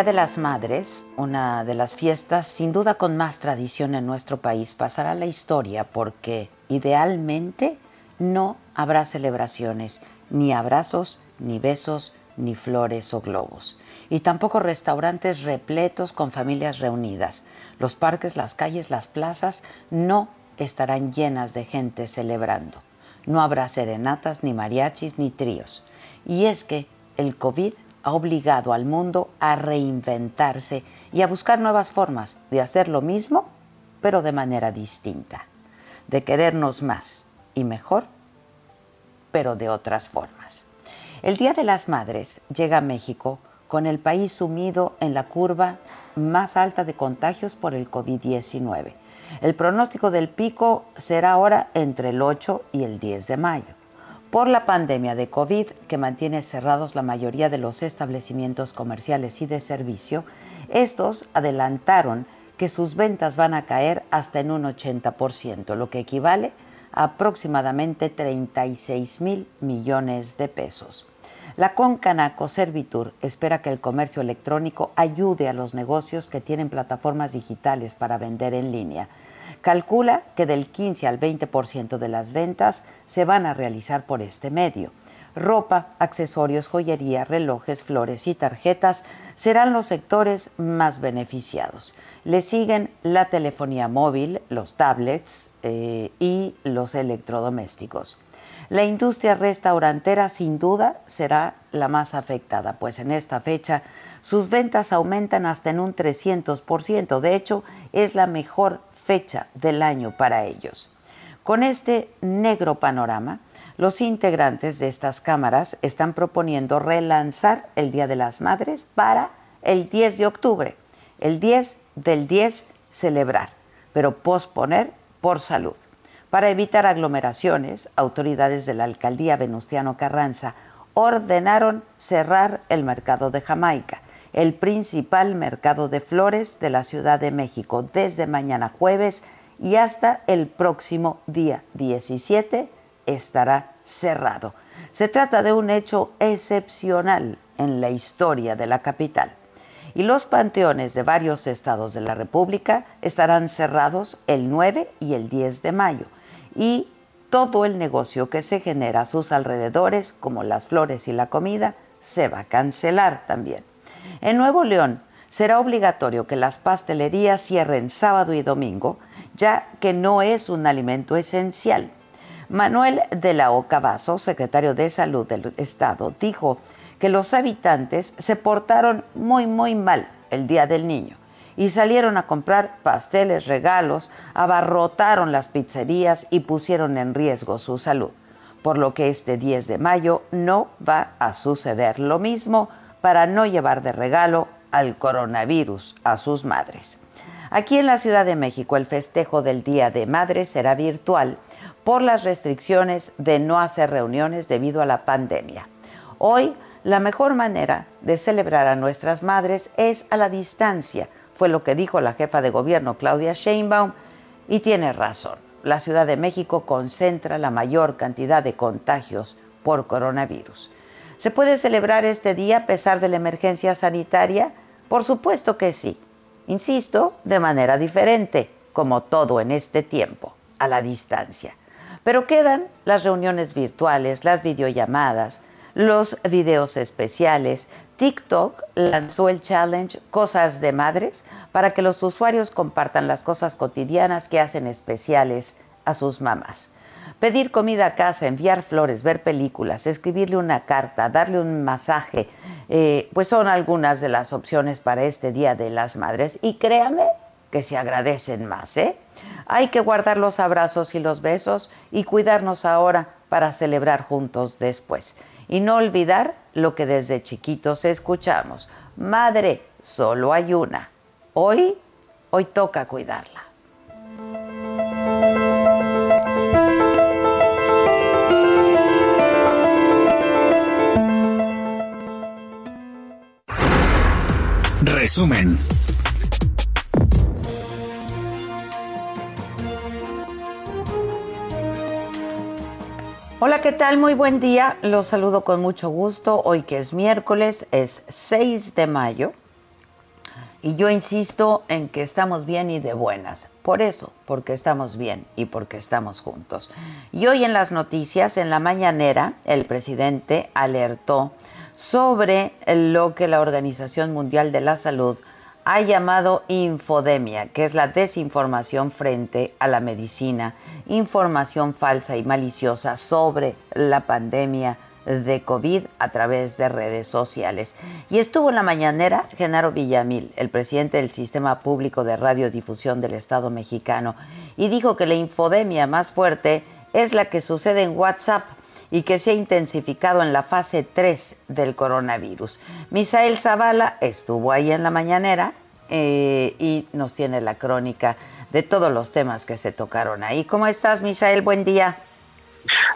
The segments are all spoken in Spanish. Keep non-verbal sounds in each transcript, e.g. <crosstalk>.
Día de las Madres, una de las fiestas sin duda con más tradición en nuestro país, pasará a la historia porque idealmente no habrá celebraciones, ni abrazos, ni besos, ni flores o globos. Y tampoco restaurantes repletos con familias reunidas. Los parques, las calles, las plazas no estarán llenas de gente celebrando. No habrá serenatas, ni mariachis, ni tríos. Y es que el COVID ha obligado al mundo a reinventarse y a buscar nuevas formas de hacer lo mismo, pero de manera distinta. De querernos más y mejor, pero de otras formas. El Día de las Madres llega a México con el país sumido en la curva más alta de contagios por el COVID-19. El pronóstico del pico será ahora entre el 8 y el 10 de mayo. Por la pandemia de COVID, que mantiene cerrados la mayoría de los establecimientos comerciales y de servicio, estos adelantaron que sus ventas van a caer hasta en un 80%, lo que equivale a aproximadamente 36 mil millones de pesos. La Concanaco Servitur espera que el comercio electrónico ayude a los negocios que tienen plataformas digitales para vender en línea. Calcula que del 15 al 20% de las ventas se van a realizar por este medio. Ropa, accesorios, joyería, relojes, flores y tarjetas serán los sectores más beneficiados. Le siguen la telefonía móvil, los tablets eh, y los electrodomésticos. La industria restaurantera sin duda será la más afectada, pues en esta fecha sus ventas aumentan hasta en un 300%. De hecho, es la mejor fecha del año para ellos. Con este negro panorama, los integrantes de estas cámaras están proponiendo relanzar el Día de las Madres para el 10 de octubre. El 10 del 10 celebrar, pero posponer por salud. Para evitar aglomeraciones, autoridades de la alcaldía Venustiano Carranza ordenaron cerrar el mercado de Jamaica, el principal mercado de flores de la Ciudad de México, desde mañana jueves y hasta el próximo día 17 estará cerrado. Se trata de un hecho excepcional en la historia de la capital. Y los panteones de varios estados de la República estarán cerrados el 9 y el 10 de mayo. Y todo el negocio que se genera a sus alrededores, como las flores y la comida, se va a cancelar también. En Nuevo León será obligatorio que las pastelerías cierren sábado y domingo, ya que no es un alimento esencial. Manuel de la Oca Vaso, secretario de Salud del Estado, dijo que los habitantes se portaron muy, muy mal el Día del Niño y salieron a comprar pasteles, regalos, abarrotaron las pizzerías y pusieron en riesgo su salud. Por lo que este 10 de mayo no va a suceder lo mismo para no llevar de regalo al coronavirus a sus madres. Aquí en la Ciudad de México el festejo del Día de Madres será virtual por las restricciones de no hacer reuniones debido a la pandemia. Hoy la mejor manera de celebrar a nuestras madres es a la distancia, fue lo que dijo la jefa de gobierno Claudia Sheinbaum y tiene razón. La Ciudad de México concentra la mayor cantidad de contagios por coronavirus. ¿Se puede celebrar este día a pesar de la emergencia sanitaria? Por supuesto que sí. Insisto, de manera diferente, como todo en este tiempo, a la distancia. Pero quedan las reuniones virtuales, las videollamadas, los videos especiales. TikTok lanzó el challenge Cosas de Madres para que los usuarios compartan las cosas cotidianas que hacen especiales a sus mamás. Pedir comida a casa, enviar flores, ver películas, escribirle una carta, darle un masaje, eh, pues son algunas de las opciones para este Día de las Madres. Y créame que se agradecen más, ¿eh? Hay que guardar los abrazos y los besos y cuidarnos ahora para celebrar juntos después. Y no olvidar lo que desde chiquitos escuchamos. Madre, solo hay una. Hoy, hoy toca cuidarla. Resumen. Hola, ¿qué tal? Muy buen día. Los saludo con mucho gusto. Hoy que es miércoles, es 6 de mayo. Y yo insisto en que estamos bien y de buenas. Por eso, porque estamos bien y porque estamos juntos. Y hoy en las noticias, en la mañanera, el presidente alertó sobre lo que la Organización Mundial de la Salud ha llamado infodemia, que es la desinformación frente a la medicina, información falsa y maliciosa sobre la pandemia de COVID a través de redes sociales. Y estuvo en la mañanera Genaro Villamil, el presidente del Sistema Público de Radiodifusión del Estado mexicano, y dijo que la infodemia más fuerte es la que sucede en WhatsApp y que se ha intensificado en la fase 3 del coronavirus. Misael Zavala estuvo ahí en la mañanera eh, y nos tiene la crónica de todos los temas que se tocaron ahí. ¿Cómo estás, Misael? Buen día.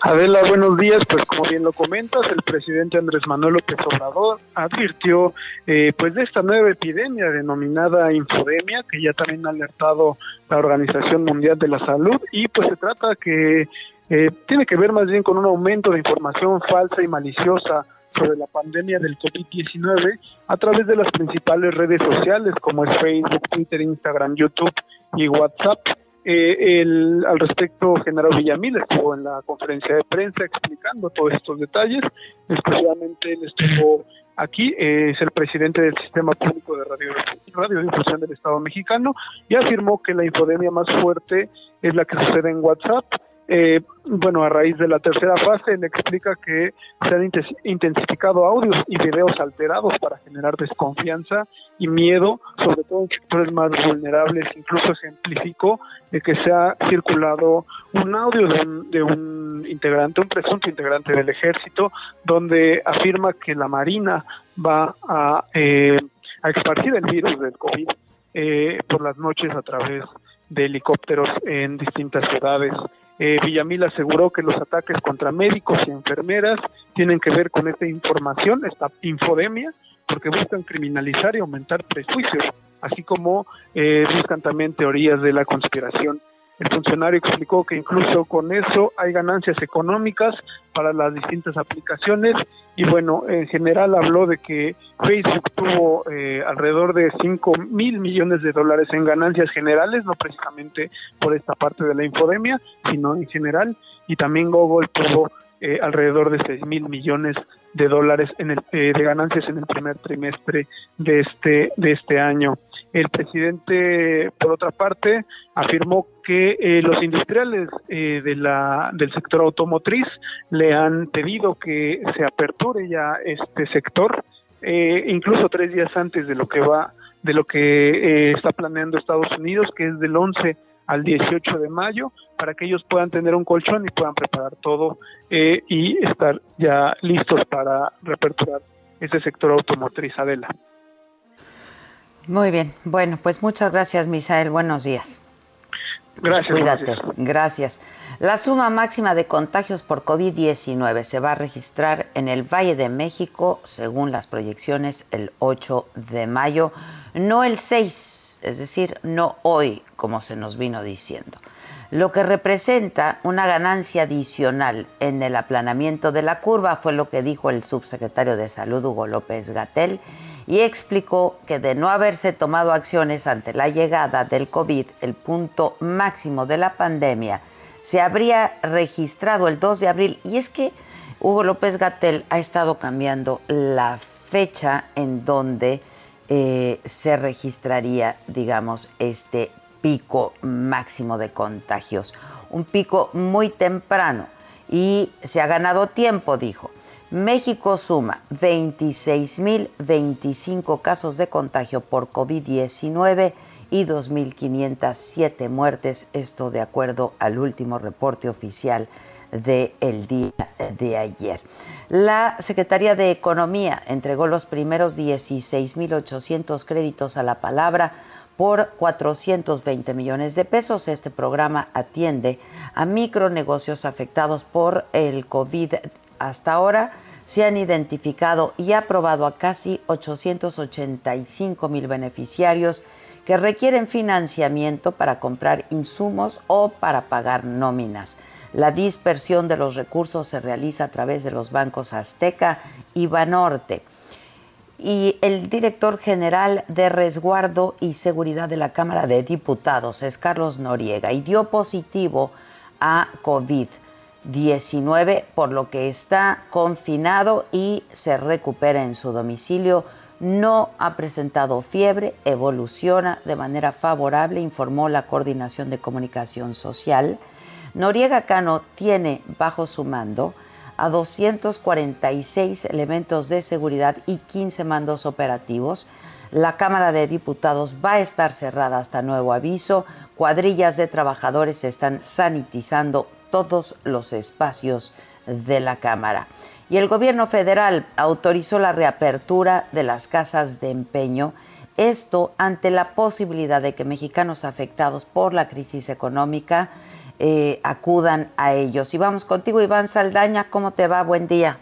Adela, buenos días. Pues como bien lo comentas, el presidente Andrés Manuel López Obrador advirtió eh, pues de esta nueva epidemia denominada infodemia que ya también ha alertado la Organización Mundial de la Salud y pues se trata que eh, tiene que ver más bien con un aumento de información falsa y maliciosa sobre la pandemia del COVID-19 a través de las principales redes sociales como es Facebook, Twitter, Instagram, YouTube y WhatsApp. Eh, el, al respecto, General Villamil estuvo en la conferencia de prensa explicando todos estos detalles. Exclusivamente él estuvo aquí, eh, es el presidente del Sistema Público de Radio, Radiodifusión del Estado mexicano y afirmó que la infodemia más fuerte es la que sucede en WhatsApp eh, bueno, a raíz de la tercera fase, le explica que se han intensificado audios y videos alterados para generar desconfianza y miedo, sobre todo en sectores más vulnerables. Incluso ejemplificó de que se ha circulado un audio de un, integrante, un presunto integrante del ejército, donde afirma que la Marina va a, eh, a esparcir el virus del COVID eh, por las noches a través de helicópteros en distintas ciudades eh, Villamil aseguró que los ataques contra médicos y enfermeras tienen que ver con esta información, esta infodemia, porque buscan criminalizar y aumentar prejuicios, así como eh, buscan también teorías de la conspiración. El funcionario explicó que incluso con eso hay ganancias económicas para las distintas aplicaciones y bueno, en general habló de que Facebook tuvo eh, alrededor de 5 mil millones de dólares en ganancias generales, no precisamente por esta parte de la infodemia, sino en general, y también Google tuvo eh, alrededor de 6 mil millones de dólares en el, eh, de ganancias en el primer trimestre de este, de este año. El presidente, por otra parte, afirmó que eh, los industriales eh, de la, del sector automotriz le han pedido que se aperture ya este sector, eh, incluso tres días antes de lo que va, de lo que está planeando Estados Unidos, que es del 11 al 18 de mayo, para que ellos puedan tener un colchón y puedan preparar todo y estar ya listos para reaperturar ese sector automotriz, Adela. Muy bien. Bueno, pues muchas gracias, Misael. Buenos días. Gracias. Cuídate. Gracias. La suma máxima de contagios por COVID-19 se va a registrar en el Valle de México, según las proyecciones, el 8 de mayo, no el 6, es decir, no hoy, como se nos vino diciendo. Lo que representa una ganancia adicional en el aplanamiento de la curva, fue lo que dijo el subsecretario de Salud Hugo López Gatel, y explicó que de no haberse tomado acciones ante la llegada del COVID, el punto máximo de la pandemia, se habría registrado el 2 de abril. Y es que Hugo López Gatel ha estado cambiando la fecha en donde eh, se registraría, digamos, este pico máximo de contagios. Un pico muy temprano y se ha ganado tiempo, dijo. México suma 26.025 casos de contagio por COVID-19 y 2.507 muertes, esto de acuerdo al último reporte oficial del día de ayer. La Secretaría de Economía entregó los primeros 16.800 créditos a la palabra por 420 millones de pesos. Este programa atiende a micronegocios afectados por el COVID. Hasta ahora se han identificado y aprobado a casi 885 mil beneficiarios que requieren financiamiento para comprar insumos o para pagar nóminas. La dispersión de los recursos se realiza a través de los bancos Azteca y Banorte y el director general de resguardo y seguridad de la Cámara de Diputados es Carlos Noriega y dio positivo a COVID-19, por lo que está confinado y se recupera en su domicilio. No ha presentado fiebre, evoluciona de manera favorable, informó la Coordinación de Comunicación Social. Noriega Cano tiene bajo su mando a 246 elementos de seguridad y 15 mandos operativos. La Cámara de Diputados va a estar cerrada hasta nuevo aviso. Cuadrillas de trabajadores están sanitizando todos los espacios de la Cámara. Y el gobierno federal autorizó la reapertura de las casas de empeño, esto ante la posibilidad de que mexicanos afectados por la crisis económica eh, acudan a ellos. Y vamos contigo, Iván Saldaña, ¿cómo te va? Buen día.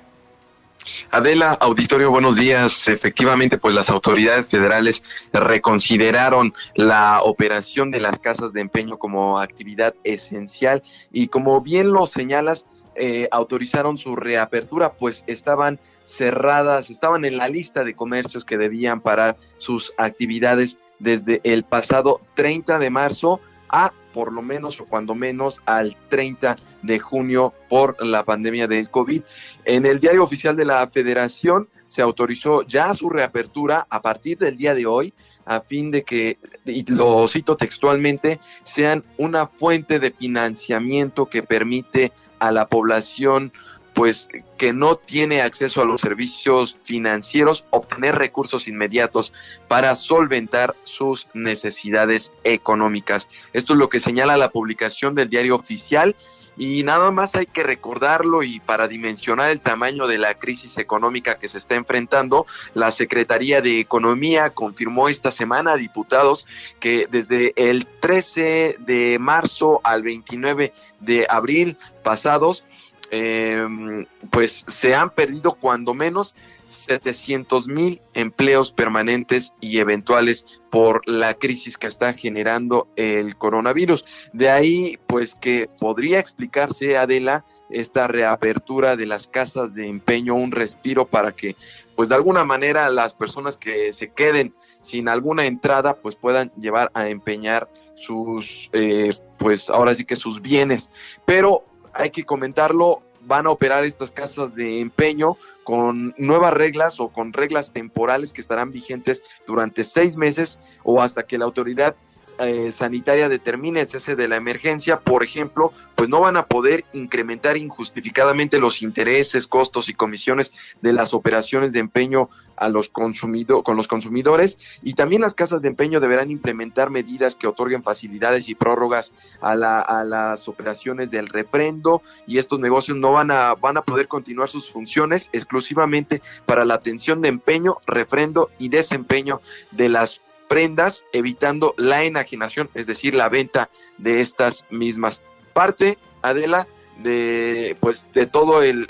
Adela, auditorio, buenos días. Efectivamente, pues las autoridades federales reconsideraron la operación de las casas de empeño como actividad esencial y como bien lo señalas, eh, autorizaron su reapertura, pues estaban cerradas, estaban en la lista de comercios que debían parar sus actividades desde el pasado 30 de marzo a por lo menos o cuando menos al 30 de junio por la pandemia del COVID. En el diario oficial de la Federación se autorizó ya su reapertura a partir del día de hoy a fin de que, y lo cito textualmente, sean una fuente de financiamiento que permite a la población pues que no tiene acceso a los servicios financieros, obtener recursos inmediatos para solventar sus necesidades económicas. Esto es lo que señala la publicación del diario oficial y nada más hay que recordarlo y para dimensionar el tamaño de la crisis económica que se está enfrentando, la Secretaría de Economía confirmó esta semana a diputados que desde el 13 de marzo al 29 de abril pasados eh, pues se han perdido cuando menos 700 mil empleos permanentes y eventuales por la crisis que está generando el coronavirus. De ahí, pues que podría explicarse, Adela, esta reapertura de las casas de empeño, un respiro para que, pues de alguna manera, las personas que se queden sin alguna entrada, pues puedan llevar a empeñar sus, eh, pues ahora sí que sus bienes. Pero hay que comentarlo, van a operar estas casas de empeño con nuevas reglas o con reglas temporales que estarán vigentes durante seis meses o hasta que la autoridad eh, sanitaria determine el cese de la emergencia, por ejemplo, pues no van a poder incrementar injustificadamente los intereses, costos y comisiones de las operaciones de empeño a los consumido, con los consumidores y también las casas de empeño deberán implementar medidas que otorguen facilidades y prórrogas a, la, a las operaciones del reprendo y estos negocios no van a, van a poder continuar sus funciones exclusivamente para la atención de empeño, refrendo y desempeño de las prendas, evitando la enajenación, es decir, la venta de estas mismas. Parte, Adela, de pues de todo el,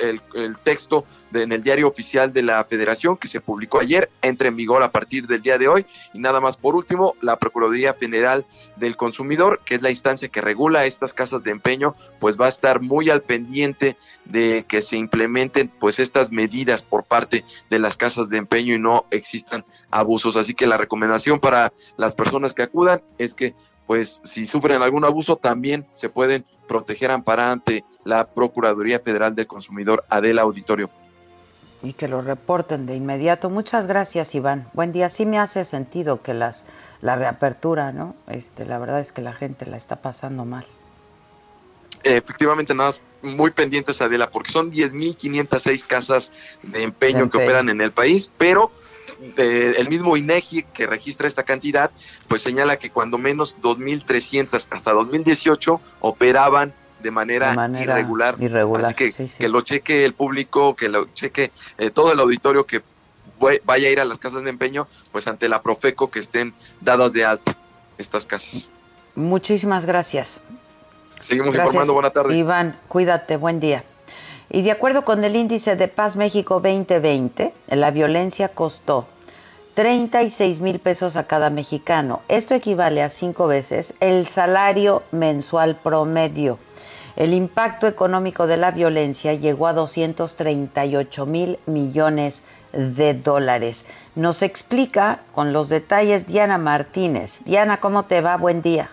texto en el diario oficial de la Federación que se publicó ayer, entra en vigor a partir del día de hoy y nada más por último la Procuraduría General del Consumidor, que es la instancia que regula estas casas de empeño, pues va a estar muy al pendiente de que se implementen pues estas medidas por parte de las casas de empeño y no existan abusos. Así que la recomendación para las personas que acudan es que pues si sufren algún abuso también se pueden proteger amparar ante la Procuraduría Federal del Consumidor Adela Auditorio. Y que lo reporten de inmediato. Muchas gracias, Iván. Buen día. Sí me hace sentido que las la reapertura, ¿no? Este, la verdad es que la gente la está pasando mal. Efectivamente, nada más muy pendientes, Adela, porque son 10.506 casas de empeño que operan en el país, pero el mismo INEGI que registra esta cantidad, pues señala que cuando menos 2.300 hasta 2018 operaban de manera, irregular. irregular. Así que, que lo cheque el público, que lo cheque eh, todo el auditorio que vaya a ir a las casas de empeño, pues ante la Profeco que estén dadas de alta estas casas. Muchísimas gracias. Seguimos informando. Buenas tardes. Iván, cuídate. Buen día. Y de acuerdo con el índice de Paz México 2020, la violencia costó 36 mil pesos a cada mexicano. Esto equivale a cinco veces el salario mensual promedio. El impacto económico de la violencia llegó a 238 mil millones de dólares. Nos explica con los detalles Diana Martínez. Diana, ¿cómo te va? Buen día.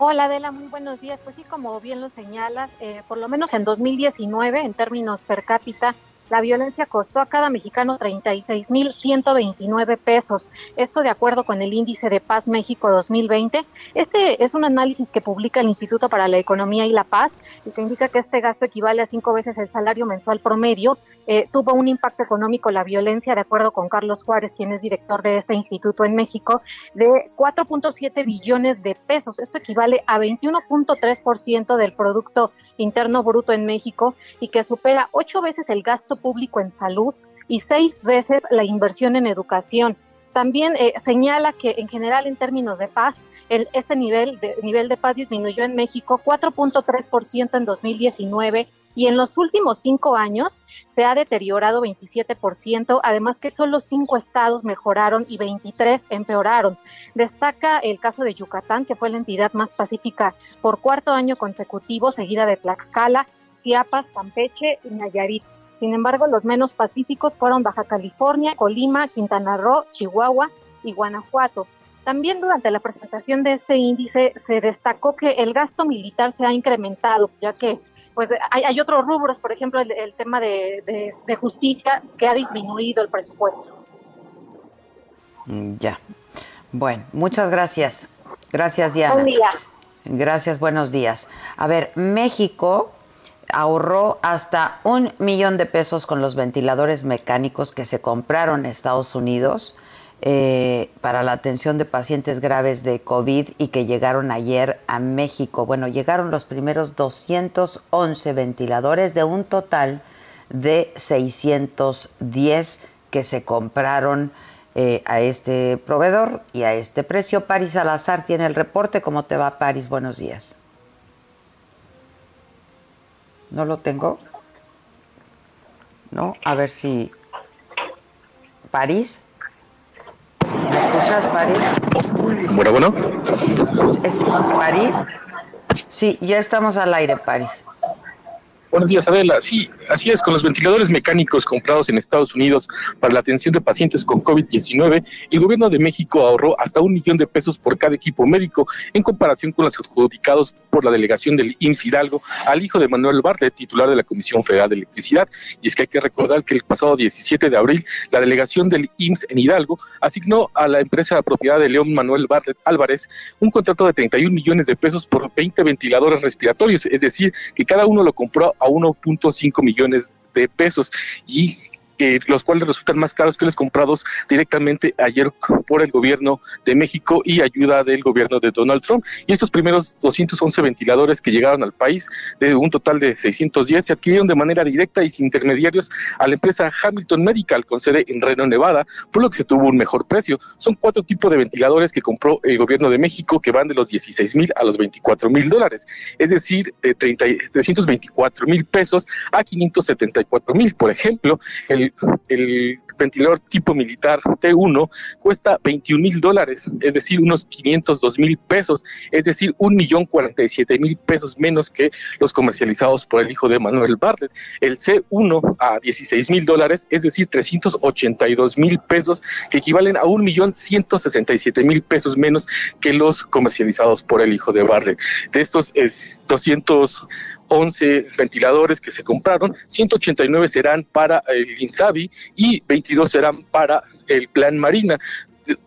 Hola Adela, muy buenos días. Pues sí, como bien lo señalas, eh, por lo menos en 2019, en términos per cápita, la violencia costó a cada mexicano 36.129 pesos. Esto de acuerdo con el índice de Paz México 2020. Este es un análisis que publica el Instituto para la Economía y la Paz y que indica que este gasto equivale a cinco veces el salario mensual promedio. Eh, tuvo un impacto económico la violencia, de acuerdo con Carlos Juárez, quien es director de este instituto en México, de 4.7 billones de pesos. Esto equivale a 21.3% del Producto Interno Bruto en México y que supera ocho veces el gasto público en salud y seis veces la inversión en educación. También eh, señala que en general en términos de paz, este nivel de, nivel de paz disminuyó en México 4.3% en 2019 y en los últimos cinco años se ha deteriorado 27%, además que solo cinco estados mejoraron y 23 empeoraron. Destaca el caso de Yucatán, que fue la entidad más pacífica por cuarto año consecutivo, seguida de Tlaxcala, Chiapas, Campeche y Nayarit. Sin embargo, los menos pacíficos fueron Baja California, Colima, Quintana Roo, Chihuahua y Guanajuato. También durante la presentación de este índice se destacó que el gasto militar se ha incrementado, ya que pues hay, otros rubros, por ejemplo, el, tema de, justicia, que ha disminuido el presupuesto. Mm, ya. Bueno, muchas gracias. Gracias, Diana. Buen día. Gracias, buenos días. A ver, México ahorró hasta un millón de pesos con los ventiladores mecánicos que se compraron en Estados Unidos eh, para la atención de pacientes graves de COVID y que llegaron ayer a México. Bueno, llegaron los primeros 211 ventiladores de un total de 610 que se compraron eh, a este proveedor y a este precio. Paris Salazar tiene el reporte. ¿Cómo te va, Paris? Buenos días. ¿No lo tengo? ¿No? A ver si... ¿París? ¿Me escuchas, París? Bueno, bueno. ¿Es París? Sí, ya estamos al aire, París. Buenos días, Adela. Sí, así es, con los ventiladores mecánicos comprados en Estados Unidos para la atención de pacientes con COVID-19, el gobierno de México ahorró hasta un millón de pesos por cada equipo médico en comparación con los adjudicados por la delegación del IMSS Hidalgo al hijo de Manuel Bartlett, titular de la Comisión Federal de Electricidad. Y es que hay que recordar que el pasado 17 de abril, la delegación del IMSS en Hidalgo asignó a la empresa de propiedad de León Manuel Bartlett Álvarez un contrato de 31 millones de pesos por 20 ventiladores respiratorios, es decir, que cada uno lo compró a 1.5 millones de pesos. Y los cuales resultan más caros que los comprados directamente ayer por el gobierno de México y ayuda del gobierno de Donald Trump. Y estos primeros 211 ventiladores que llegaron al país, de un total de 610, se adquirieron de manera directa y sin intermediarios a la empresa Hamilton Medical, con sede en Reno, Nevada, por lo que se tuvo un mejor precio. Son cuatro tipos de ventiladores que compró el gobierno de México que van de los 16 mil a los 24 mil dólares, es decir, de 30, 324 mil pesos a 574 mil. Por ejemplo, el, el ventilador tipo militar T1 cuesta 21 mil dólares, es decir, unos 502 mil pesos, es decir, un millón 47 mil pesos menos que los comercializados por el hijo de Manuel Bartlett. El C1 a 16 mil dólares, es decir, 382 mil pesos, que equivalen a un millón 167 mil pesos menos que los comercializados por el hijo de Bartlett. De estos es 200 11 ventiladores que se compraron, 189 serán para el INSABI y 22 serán para el Plan Marina.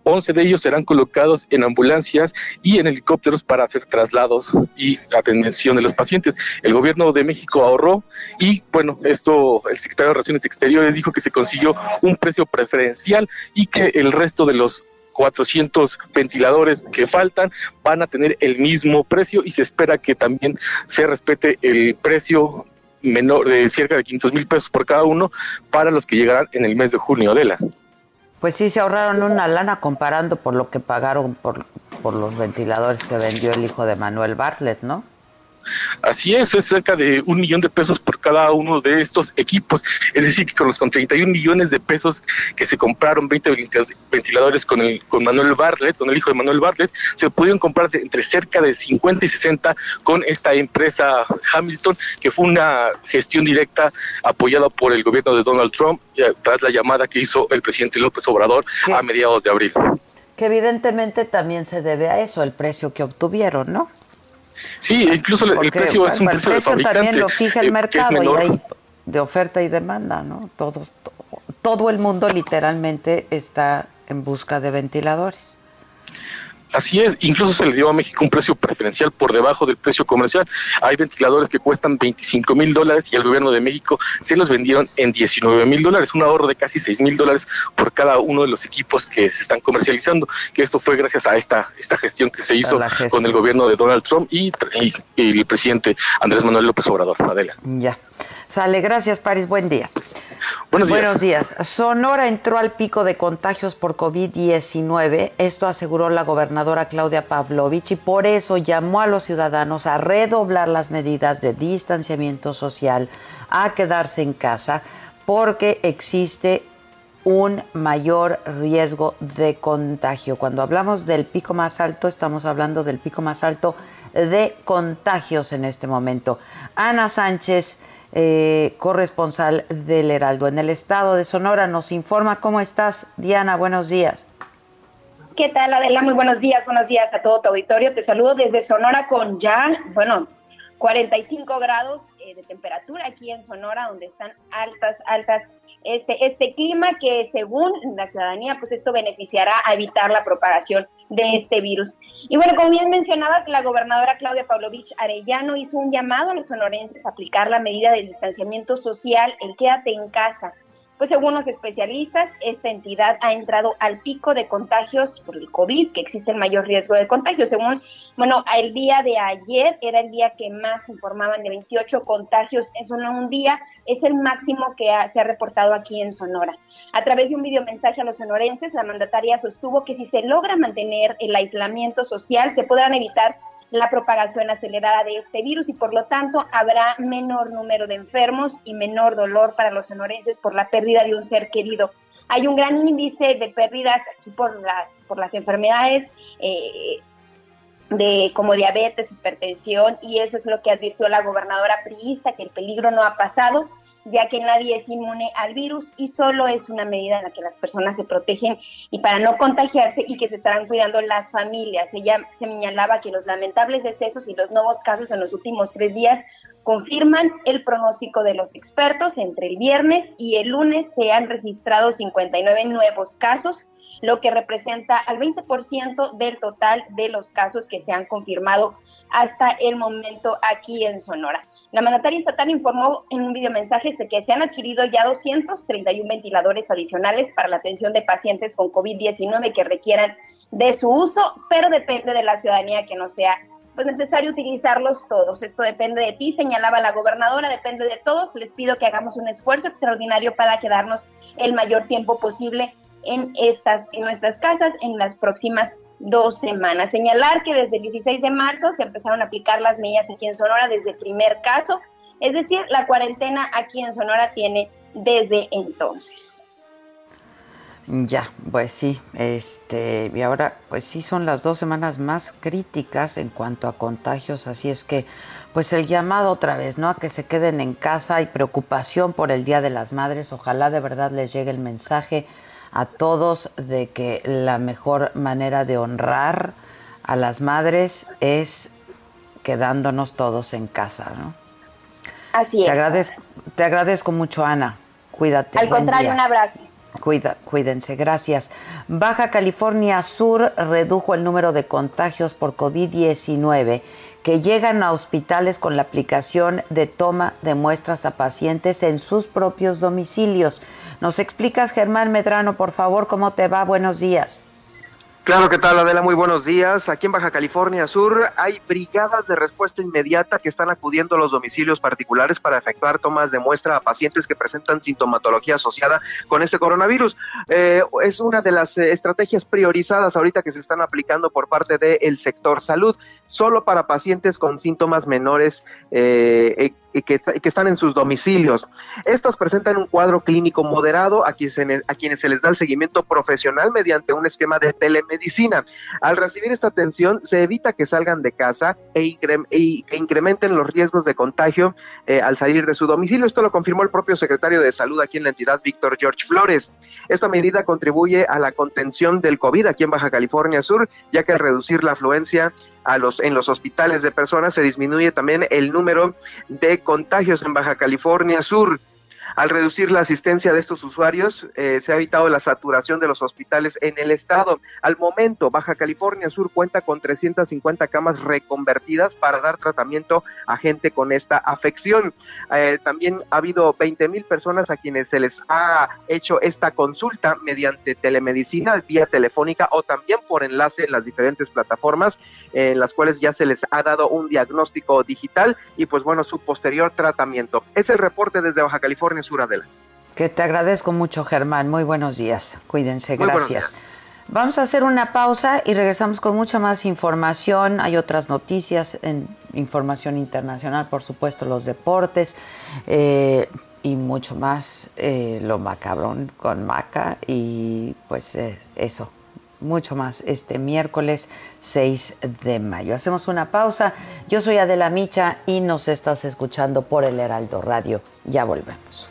11 de ellos serán colocados en ambulancias y en helicópteros para hacer traslados y atención de los pacientes. El gobierno de México ahorró y, bueno, esto el secretario de Relaciones Exteriores dijo que se consiguió un precio preferencial y que el resto de los 400 ventiladores que faltan van a tener el mismo precio y se espera que también se respete el precio menor de cerca de 500 mil pesos por cada uno para los que llegarán en el mes de junio de la. Pues sí, se ahorraron una lana comparando por lo que pagaron por, por los ventiladores que vendió el hijo de Manuel Bartlett, ¿no? Así es, es cerca de un millón de pesos por cada uno de estos equipos. Es decir, que con los con 31 millones de pesos que se compraron 20 ventiladores con, el, con Manuel Bartlett, con el hijo de Manuel Bartlett, se pudieron comprar entre cerca de 50 y 60 con esta empresa Hamilton, que fue una gestión directa apoyada por el gobierno de Donald Trump tras la llamada que hizo el presidente López Obrador a mediados de abril. Que evidentemente también se debe a eso, el precio que obtuvieron, ¿no? Sí, incluso el precio es un precio, de fabricante. también lo fija el eh, mercado y hay de oferta y demanda, ¿no? Todo, todo el mundo literalmente está en busca de ventiladores. Así es, incluso se le dio a México un precio preferencial por debajo del precio comercial. Hay ventiladores que cuestan 25 mil dólares y el gobierno de México se los vendieron en 19 mil dólares, un ahorro de casi 6 mil dólares por cada uno de los equipos que se están comercializando, que esto fue gracias a esta, esta gestión que se hizo con el gobierno de Donald Trump y, y, el presidente Andrés Manuel López Obrador. Adela. Ya. Sale, gracias Paris, buen día. Buenos días. Sonora entró al pico de contagios por COVID-19. Esto aseguró la gobernadora Claudia Pavlovich y por eso llamó a los ciudadanos a redoblar las medidas de distanciamiento social, a quedarse en casa, porque existe un mayor riesgo de contagio. Cuando hablamos del pico más alto, estamos hablando del pico más alto de contagios en este momento. Ana Sánchez eh, corresponsal del Heraldo en el estado de Sonora. Nos informa cómo estás, Diana. Buenos días. ¿Qué tal, Adela? Muy buenos días, buenos días a todo tu auditorio. Te saludo desde Sonora con ya, bueno, 45 grados eh, de temperatura aquí en Sonora, donde están altas, altas este, este clima que según la ciudadanía, pues esto beneficiará a evitar la propagación de este virus. Y bueno, como bien mencionaba, la gobernadora Claudia Pavlovich Arellano hizo un llamado a los sonorenses a aplicar la medida de distanciamiento social, el quédate en casa, pues según los especialistas, esta entidad ha entrado al pico de contagios por el COVID, que existe el mayor riesgo de contagio. Según, bueno, el día de ayer era el día que más informaban de 28 contagios en solo un día, es el máximo que se ha reportado aquí en Sonora. A través de un videomensaje a los sonorenses, la mandataria sostuvo que si se logra mantener el aislamiento social, se podrán evitar la propagación acelerada de este virus y por lo tanto habrá menor número de enfermos y menor dolor para los sonorenses por la pérdida de un ser querido. Hay un gran índice de pérdidas aquí por las, por las enfermedades eh, de como diabetes, hipertensión y eso es lo que advirtió la gobernadora priista, que el peligro no ha pasado ya que nadie es inmune al virus y solo es una medida en la que las personas se protegen y para no contagiarse y que se estarán cuidando las familias. Ella señalaba que los lamentables decesos y los nuevos casos en los últimos tres días confirman el pronóstico de los expertos. Entre el viernes y el lunes se han registrado 59 nuevos casos lo que representa al 20% del total de los casos que se han confirmado hasta el momento aquí en Sonora. La mandataria estatal informó en un videomensaje de que se han adquirido ya 231 ventiladores adicionales para la atención de pacientes con COVID-19 que requieran de su uso, pero depende de la ciudadanía que no sea pues necesario utilizarlos todos. Esto depende de ti, señalaba la gobernadora, depende de todos. Les pido que hagamos un esfuerzo extraordinario para quedarnos el mayor tiempo posible en estas, en nuestras casas en las próximas dos semanas. Señalar que desde el 16 de marzo se empezaron a aplicar las medidas aquí en Sonora desde el primer caso, es decir, la cuarentena aquí en Sonora tiene desde entonces. Ya, pues sí, este, y ahora, pues sí son las dos semanas más críticas en cuanto a contagios, así es que, pues el llamado otra vez, ¿no? A que se queden en casa, hay preocupación por el Día de las Madres, ojalá de verdad les llegue el mensaje a todos de que la mejor manera de honrar a las madres es quedándonos todos en casa, ¿no? Así es. Te agradezco, te agradezco mucho, Ana. Cuídate. Al contrario, un abrazo. Cuida, cuídense, gracias. Baja California Sur redujo el número de contagios por COVID-19 que llegan a hospitales con la aplicación de toma de muestras a pacientes en sus propios domicilios. Nos explicas, Germán Medrano, por favor, cómo te va. Buenos días. Claro, ¿qué tal Adela? Muy buenos días. Aquí en Baja California Sur hay brigadas de respuesta inmediata que están acudiendo a los domicilios particulares para efectuar tomas de muestra a pacientes que presentan sintomatología asociada con este coronavirus. Eh, es una de las eh, estrategias priorizadas ahorita que se están aplicando por parte del sector salud, solo para pacientes con síntomas menores eh, y que, están en sus domicilios. Estos presentan un cuadro clínico moderado a quienes, a quienes se les da el seguimiento profesional mediante un esquema de telemedicina. Al recibir esta atención, se evita que salgan de casa e, incrementen los riesgos de contagio eh, al salir de su domicilio. Esto lo confirmó el propio secretario de Salud aquí en la entidad, Víctor George Flores. Esta medida contribuye a la contención del COVID aquí en Baja California Sur, ya que al reducir la afluencia a los, en los hospitales de personas, se disminuye también el número de contagios en Baja California Sur. Al reducir la asistencia de estos usuarios, eh, se ha evitado la saturación de los hospitales en el estado. Al momento, Baja California Sur cuenta con 350 camas reconvertidas para dar tratamiento a gente con esta afección. Eh, también ha habido 20 mil personas a quienes se les ha hecho esta consulta mediante telemedicina, vía telefónica o también por enlace en las diferentes plataformas en las cuales ya se les ha dado un diagnóstico digital y pues bueno, su posterior tratamiento. Es el reporte desde Baja California Suradela. Que te agradezco mucho, Germán. Muy buenos días. Cuídense, gracias. Vamos a hacer una pausa y regresamos con mucha más información. Hay otras noticias, en información internacional, por supuesto, los deportes eh, y mucho más, eh, lo macabrón con Maca y pues eh, eso, mucho más este miércoles 6 de mayo. Hacemos una pausa. Yo soy Adela Micha y nos estás escuchando por el Heraldo Radio. Ya volvemos.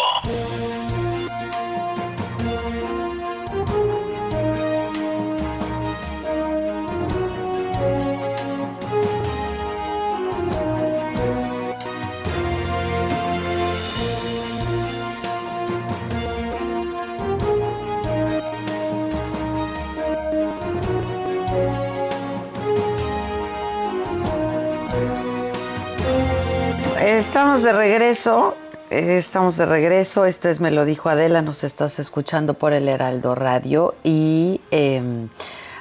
Estamos de regreso, eh, estamos de regreso, esto es Me lo dijo Adela, nos estás escuchando por el Heraldo Radio. Y em,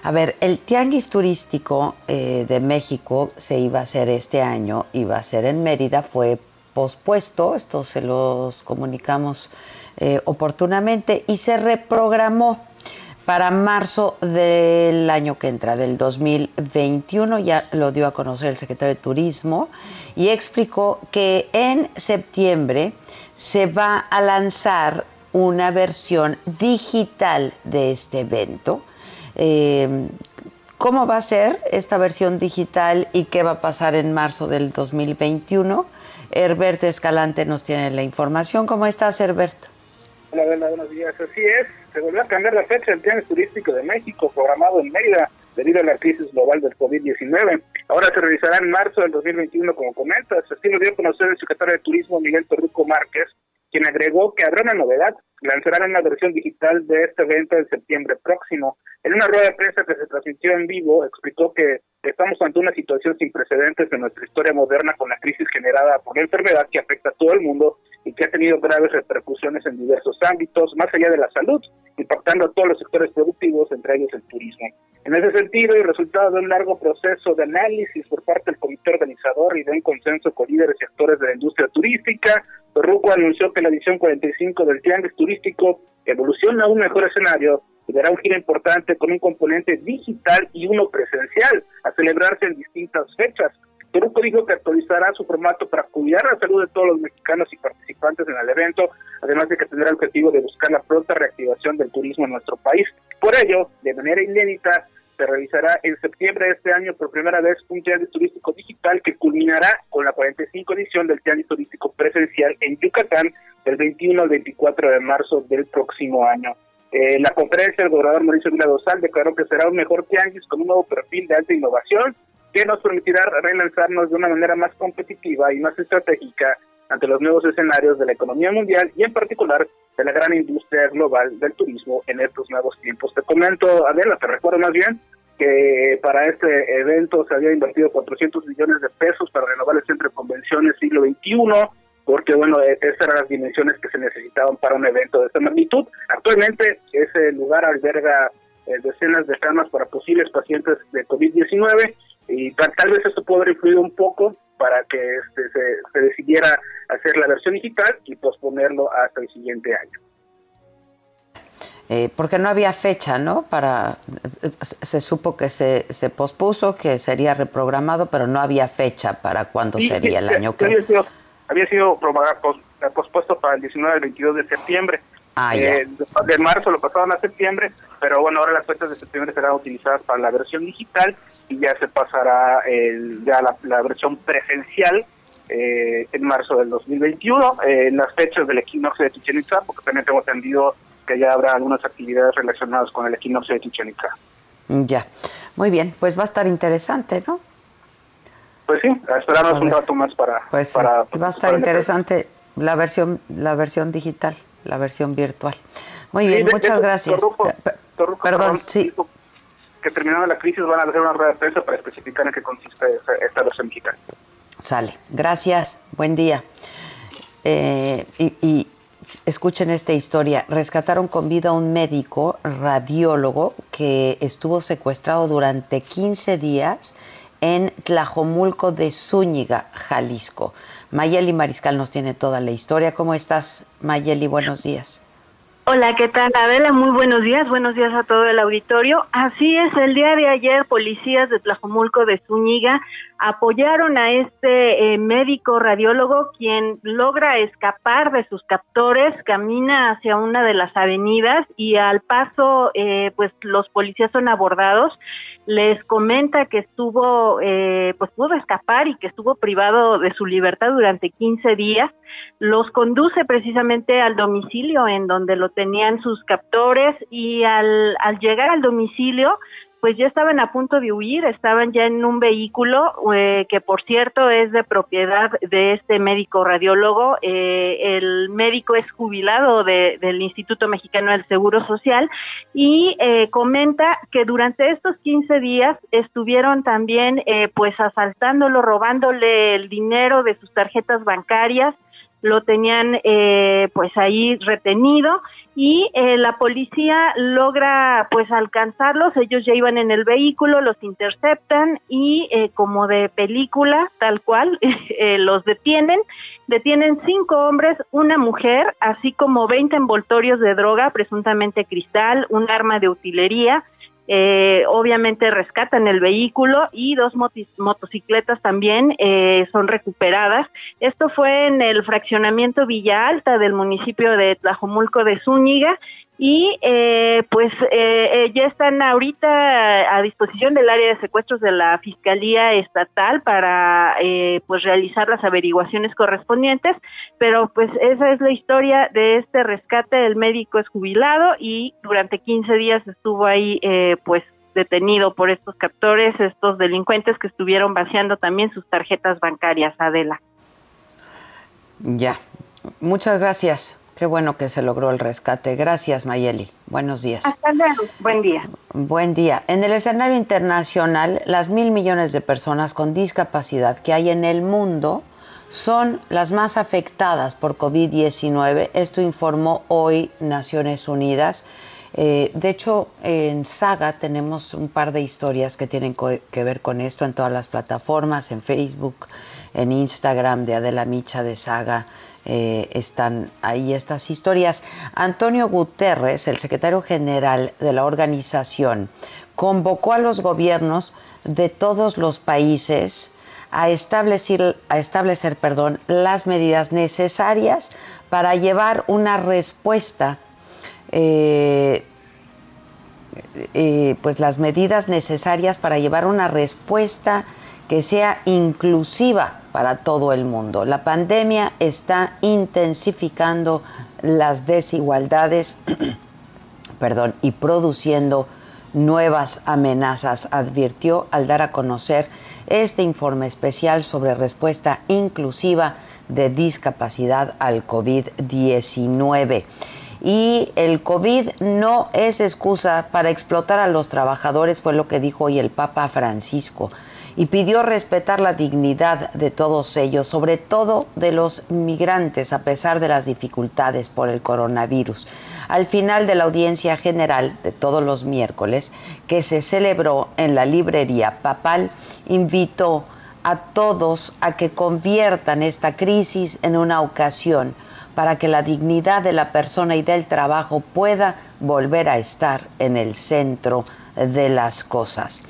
a ver, el tianguis turístico eh, de México se iba a hacer este año, iba a ser en Mérida, fue pospuesto, esto se los comunicamos eh, oportunamente y se reprogramó para marzo del año que entra, del 2021, ya lo dio a conocer el secretario de Turismo y explicó que en septiembre se va a lanzar una versión digital de este evento. Eh, cómo va a ser esta versión digital y qué va a pasar en marzo del 2021. Herbert Escalante nos tiene la información. ¿Cómo estás, Herbert? Hola, buenos días. Así es, se volvió a cambiar la fecha del Tianguis Turístico de México, programado en Mérida, debido a la crisis global del COVID-19. Ahora se realizará en marzo del 2021, como comentas. Así lo dio a conocer el secretario de Turismo, Miguel Torruco Márquez, quien agregó que habrá una novedad, lanzarán una versión digital de este evento en septiembre próximo. En una rueda de prensa que se transmitió en vivo, explicó que estamos ante una situación sin precedentes en nuestra historia moderna con la crisis generada por la enfermedad que afecta a todo el mundo y que ha tenido graves repercusiones en diversos ámbitos, más allá de la salud, impactando a todos los sectores productivos, entre ellos el turismo. En ese sentido, y resultado de un largo proceso de análisis por parte del comité organizador y de un consenso con líderes y actores de la industria turística, Torruco anunció que la edición 45 del Tianguis Turístico evoluciona a un mejor escenario y dará un giro importante con un componente digital y uno presencial a celebrarse en distintas fechas. Torruco dijo que actualizará su formato para cuidar la salud de todos los mexicanos y participantes en el evento, además de que tendrá el objetivo de buscar la pronta reactivación del turismo en nuestro país. Por ello, de manera inédita, se realizará en septiembre de este año por primera vez un tianguis turístico digital que culminará con la 45 edición del tianguis turístico presencial en Yucatán del 21 al 24 de marzo del próximo año. En eh, la conferencia, el gobernador Mauricio Vila Dosal declaró que será un mejor tianguis con un nuevo perfil de alta innovación que nos permitirá relanzarnos de una manera más competitiva y más estratégica ante los nuevos escenarios de la economía mundial y en particular de la gran industria global del turismo en estos nuevos tiempos. Te comento, Adela, te recuerdo más bien que para este evento se había invertido 400 millones de pesos para renovar el centro de convenciones siglo XXI, porque bueno, e-, esas eran las dimensiones que se necesitaban para un evento de esta magnitud. Actualmente ese lugar alberga eh, decenas de camas para posibles pacientes de COVID-19 y tal, vez esto puede haber influido un poco para que este, se, decidiera hacer la versión digital y posponerlo hasta el siguiente año. Eh, porque no había fecha, ¿no? Para se supo que se, se pospuso, que sería reprogramado, pero no había fecha para cuándo sería el año que había sido, había sido pospuesto para el 19 al 22 de septiembre. Ah, eh, de marzo lo pasaron a septiembre, pero bueno, ahora las fechas de septiembre serán utilizadas para la versión digital y ya se pasará el, ya la, versión presencial eh, en marzo del 2021, eh, en las fechas del equinoccio de Chichen Itza, porque también tengo entendido que ya habrá algunas actividades relacionadas con el equinoccio de Chichen Itza. Ya, muy bien, pues va a estar interesante, ¿no? Pues sí, esperamos un rato más para... Pues va a estar interesante la versión, la versión digital, la versión virtual. Muy bien, muchas gracias. Perdón, sí que terminando la crisis van a hacer una rueda de prensa para especificar en qué consiste esta, versión digital. Sale. Gracias. Buen día. Eh, y, escuchen esta historia. Rescataron con vida a un médico radiólogo que estuvo secuestrado durante 15 días en Tlajomulco de Zúñiga, Jalisco. Mayeli Mariscal nos tiene toda la historia. ¿Cómo estás, Mayeli? Buenos días. Hola, ¿qué tal Adela? Muy buenos días, buenos días a todo el auditorio. Así es, el día de ayer policías de Tlajomulco de Zúñiga apoyaron a este eh, médico radiólogo quien logra escapar de sus captores, camina hacia una de las avenidas y al paso eh, pues los policías son abordados les comenta que estuvo, eh, pues pudo escapar y que estuvo privado de su libertad durante 15 días. Los conduce precisamente al domicilio en donde lo tenían sus captores y al, al llegar al domicilio pues ya estaban a punto de huir, estaban ya en un vehículo eh, que por cierto es de propiedad de este médico radiólogo. Eh, el médico es jubilado del Instituto Mexicano del Seguro Social y eh, comenta que durante estos 15 días estuvieron también pues asaltándolo, robándole el dinero de sus tarjetas bancarias, lo tenían pues ahí retenido y eh, la policía logra pues alcanzarlos, ellos ya iban en el vehículo, los interceptan y eh, como de película tal cual <laughs> eh, los detienen, detienen cinco hombres, una mujer, así como 20 envoltorios de droga, presuntamente cristal, un arma de utilería, eh, obviamente rescatan el vehículo y dos motocicletas también eh, son recuperadas. Esto fue en el fraccionamiento Villa Alta del municipio de Tlajomulco de Zúñiga y eh, pues eh, eh, ya están ahorita a disposición del área de secuestros de la Fiscalía Estatal para eh, pues realizar las averiguaciones correspondientes, pero pues esa es la historia de este rescate, el médico es jubilado y durante 15 días estuvo ahí eh, pues detenido por estos captores, estos delincuentes que estuvieron vaciando también sus tarjetas bancarias, Adela. Ya, muchas gracias. Qué bueno que se logró el rescate. Gracias, Mayeli. Buenos días. Hasta luego. Buen día. Buen día. En el escenario internacional, las mil millones de personas con discapacidad que hay en el mundo son las más afectadas por COVID-19. Esto informó hoy Naciones Unidas. Eh, de hecho, en Saga tenemos un par de historias que tienen que ver con esto en todas las plataformas, en Facebook, en Instagram de Adela Micha de Saga eh, están ahí estas historias. Antonio Guterres, el secretario general de la organización, convocó a los gobiernos de todos los países a establecer, a establecer perdón, las medidas necesarias para llevar una respuesta, eh, eh, pues las medidas necesarias para llevar una respuesta que sea inclusiva para todo el mundo. La pandemia está intensificando las desigualdades <clears throat> y produciendo nuevas amenazas, advirtió al dar a conocer este informe especial sobre respuesta inclusiva de discapacidad al COVID-19. Y el COVID no es excusa para explotar a los trabajadores, fue lo que dijo hoy el Papa Francisco y pidió respetar la dignidad de todos ellos, sobre todo de los migrantes, a pesar de las dificultades por el coronavirus. Al final de la audiencia general de todos los miércoles, que se celebró en la librería papal, invitó a todos a que conviertan esta crisis en una ocasión para que la dignidad de la persona y del trabajo pueda volver a estar en el centro de las cosas.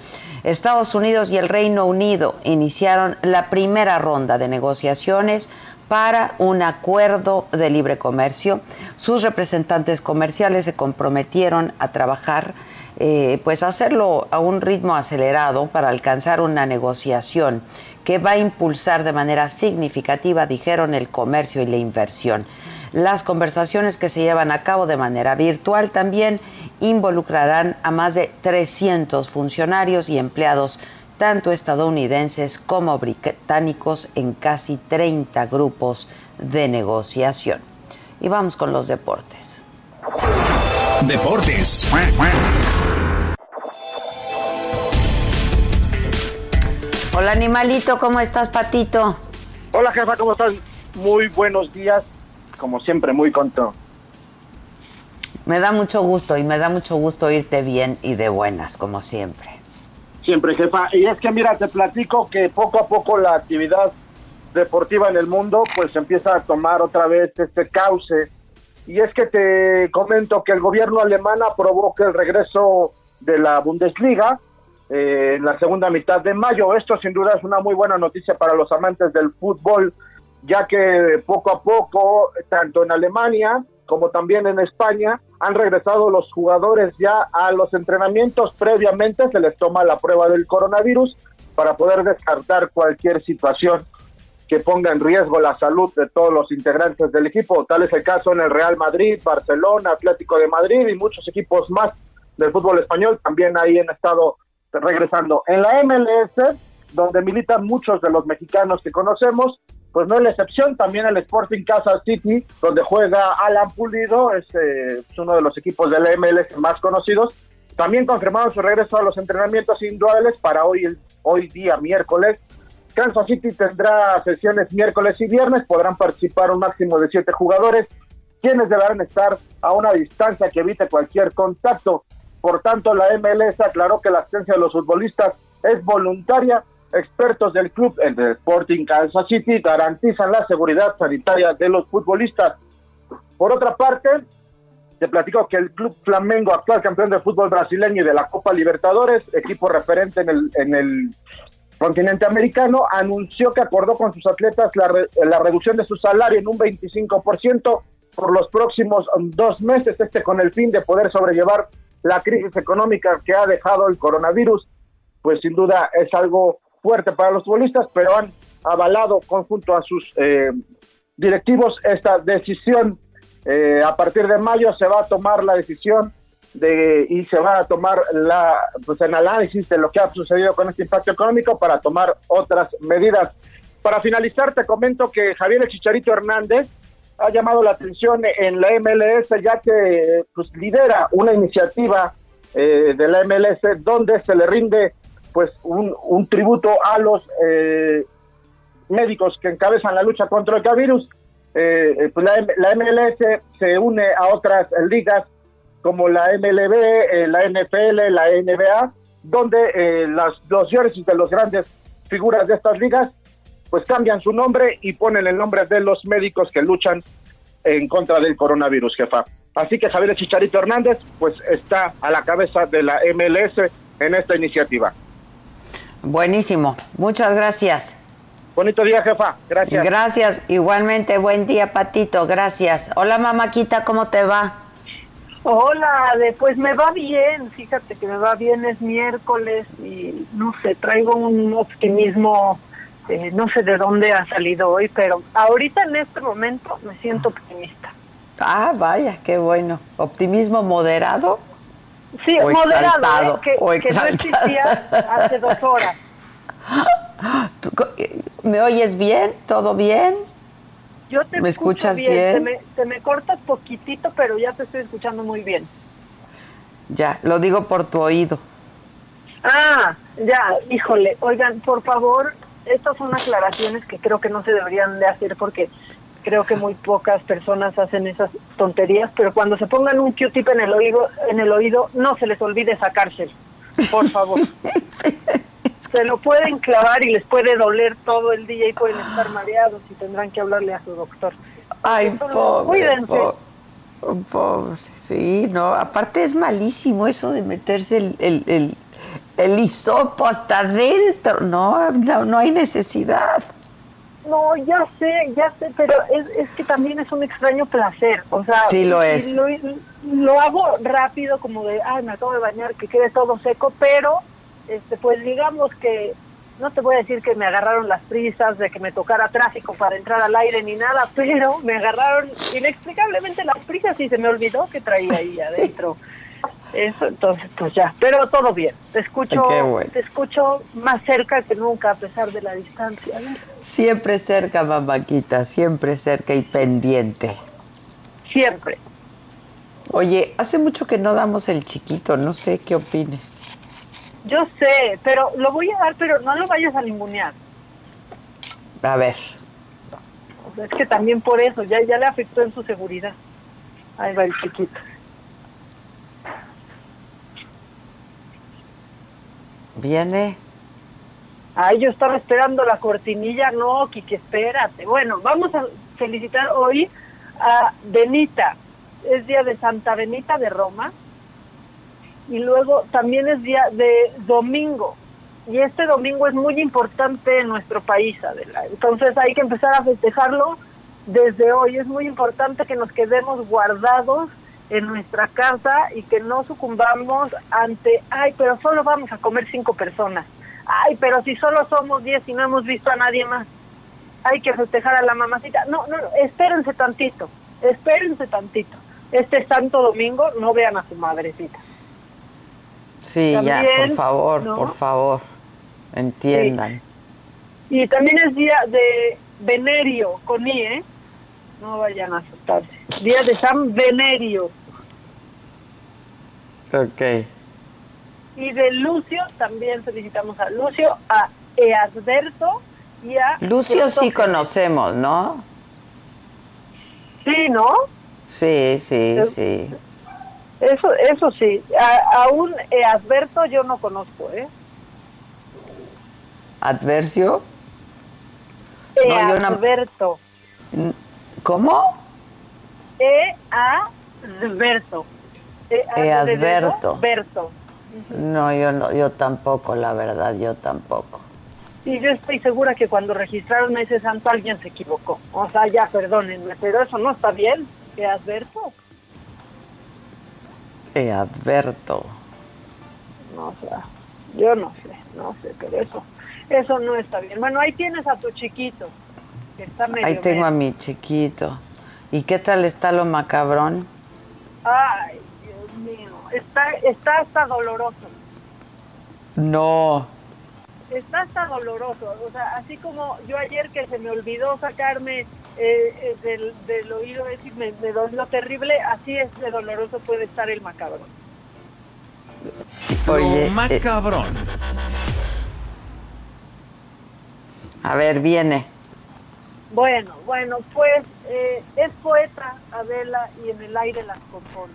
Estados Unidos y el Reino Unido iniciaron la primera ronda de negociaciones para un acuerdo de libre comercio. Sus representantes comerciales se comprometieron a trabajar, eh, pues hacerlo a un ritmo acelerado para alcanzar una negociación que va a impulsar de manera significativa, dijeron, el comercio y la inversión. Las conversaciones que se llevan a cabo de manera virtual también involucrarán a más de 300 funcionarios y empleados, tanto estadounidenses como británicos, en casi 30 grupos de negociación. Y vamos con los deportes. Deportes. Hola animalito, ¿cómo estás, Patito? Hola jefa, ¿cómo estás? Muy buenos días, como siempre, muy contento. Me da mucho gusto y me da mucho gusto irte bien y de buenas, como siempre. Siempre, jefa. Y es que mira, te platico que poco a poco la actividad deportiva en el mundo pues empieza a tomar otra vez este cauce. Y es que te comento que el gobierno alemán aprobó que el regreso de la Bundesliga eh, en la segunda mitad de mayo. Esto sin duda es una muy buena noticia para los amantes del fútbol, ya que poco a poco, tanto en Alemania como también en España, han regresado los jugadores ya a los entrenamientos. Previamente se les toma la prueba del coronavirus para poder descartar cualquier situación que ponga en riesgo la salud de todos los integrantes del equipo. Tal es el caso en el Real Madrid, Barcelona, Atlético de Madrid y muchos equipos más del fútbol español también ahí han estado regresando. En la MLS, donde militan muchos de los mexicanos que conocemos, pues no es la excepción, también el Sporting Casa City, donde juega Alan Pulido, es, eh, uno de los equipos del MLS más conocidos, también confirmaron su regreso a los entrenamientos individuales para hoy, hoy día miércoles. Kansas City tendrá sesiones miércoles y viernes, podrán participar un máximo de siete jugadores, quienes deberán estar a una distancia que evite cualquier contacto. Por tanto, la MLS aclaró que la asistencia de los futbolistas es voluntaria Expertos del club, de Sporting Kansas City, garantizan la seguridad sanitaria de los futbolistas. Por otra parte, te platico que el Club Flamengo, actual campeón de fútbol brasileño y de la Copa Libertadores, equipo referente en el, en el continente americano, anunció que acordó con sus atletas la, la reducción de su salario en un 25% por los próximos dos meses, este con el fin de poder sobrellevar la crisis económica que ha dejado el coronavirus, pues sin duda es algo fuerte para los futbolistas, pero han avalado conjunto a sus eh, directivos esta decisión. Eh, a partir de mayo se va a tomar la decisión de y se va a tomar la pues el análisis de lo que ha sucedido con este impacto económico para tomar otras medidas. Para finalizar te comento que Javier Chicharito Hernández ha llamado la atención en la MLS ya que pues lidera una iniciativa eh, de la MLS donde se le rinde pues un, un tributo a los eh, médicos que encabezan la lucha contra el virus. Eh, eh, pues la, la, MLS se une a otras ligas como la MLB, eh, la NFL, la NBA, donde eh, las, los jerseys de los grandes figuras de estas ligas pues cambian su nombre y ponen el nombre de los médicos que luchan en contra del coronavirus, jefa. Así que Javier Chicharito Hernández pues está a la cabeza de la MLS en esta iniciativa. Buenísimo, muchas gracias. Bonito día, jefa. Gracias. Gracias. Igualmente, buen día, Patito. Gracias. Hola, mamáquita, ¿cómo te va? Hola, pues me va bien. Fíjate que me va bien. Es miércoles y no sé, traigo un optimismo. Eh, no sé de dónde ha salido hoy, pero ahorita en este momento me siento optimista. Ah, vaya, qué bueno. ¿Optimismo moderado? Sí, moderado, ¿eh? que, que no existía hace dos horas. <laughs> ¿Me oyes bien? ¿Todo bien? Yo te ¿Me escuchas bien? Se, me, se me corta poquitito, pero ya te estoy escuchando muy bien. Ya, lo digo por tu oído. Ah, ya, híjole. Oigan, por favor, estas son aclaraciones que creo que no se deberían de hacer porque creo que muy pocas personas hacen esas tonterías, pero cuando se pongan un Q-tip en el oído, en el oído, no se les olvide sacárselo, por favor. <laughs> se lo pueden clavar y les puede doler todo el día y pueden estar mareados y tendrán que hablarle a su doctor. Ay, pobre, cuídense. Pobre, sí, no, aparte es malísimo eso de meterse el, el, el, el hisopo hasta adentro, no, no, no hay necesidad. No, ya sé, ya sé, pero es, es que también es un extraño placer, o sea, sí lo es. Lo, lo hago rápido como de, ay, me acabo de bañar, que quede todo seco, pero este, pues digamos que no te voy a decir que me agarraron las prisas de que me tocara tráfico para entrar al aire ni nada, pero me agarraron inexplicablemente las prisas y se me olvidó que traía ahí adentro. <laughs> Eso, entonces, pues ya, pero todo bien. Te escucho, te escucho más cerca que nunca a pesar de la distancia. Siempre cerca, mamaquita, siempre cerca y pendiente. Siempre. Oye, hace mucho que no damos el chiquito, no sé qué opines. Yo sé, pero lo voy a dar, pero no lo vayas a ningunear. A ver. es que también por eso, ya, ya le afectó en su seguridad. Ahí va el chiquito. Viene. Ay, yo estaba esperando la cortinilla, no, Kiki, espérate. Bueno, vamos a felicitar hoy a Benita. Es día de Santa Benita de Roma y luego también es día de domingo. Y este domingo es muy importante en nuestro país, Adela. Entonces hay que empezar a festejarlo desde hoy. Es muy importante que nos quedemos guardados en nuestra casa y que no sucumbamos ante, ay, pero solo vamos a comer cinco personas. Ay, pero si solo somos diez y no hemos visto a nadie más. Hay que festejar a la mamacita. No, no, espérense tantito, espérense tantito. Este santo domingo no vean a su madrecita. Sí, ya, por favor, por favor, entiendan. Y también es día de Venerio, con I, ¿eh? No vayan a asustarse. Día de San Venerio. Ok. Y de Lucio, también felicitamos a Lucio, a Easberto y a... Lucio sí conocemos, ¿no? Sí, ¿no? Sí, sí, sí. Eso, eso sí. A, aún eh, Adverto yo no conozco, ¿eh? ¿Adversio? E no, Adverto. ¿Cómo? E Adverto. No, yo no, yo tampoco, la verdad, yo tampoco. Y yo estoy segura que cuando registraron ese santo alguien se equivocó. O sea, ya perdónenme, pero eso no está bien. Te adverto. Te adverto. No, o sea, yo no sé, no sé, pero eso, eso no está bien. Bueno, ahí tienes a tu chiquito, que está medio Ahí tengo a mi chiquito. ¿Y qué tal está lo macabrón? Ay, está, está hasta doloroso. No. Está hasta doloroso. O sea, así como yo ayer que se me olvidó sacarme eh, eh, del, del oído ese y me, me dolió terrible, así es de doloroso puede estar el macabro. Oye, eh, macabrón. A ver, viene. Bueno, bueno, pues eh, es poeta Adela y en el aire las compone.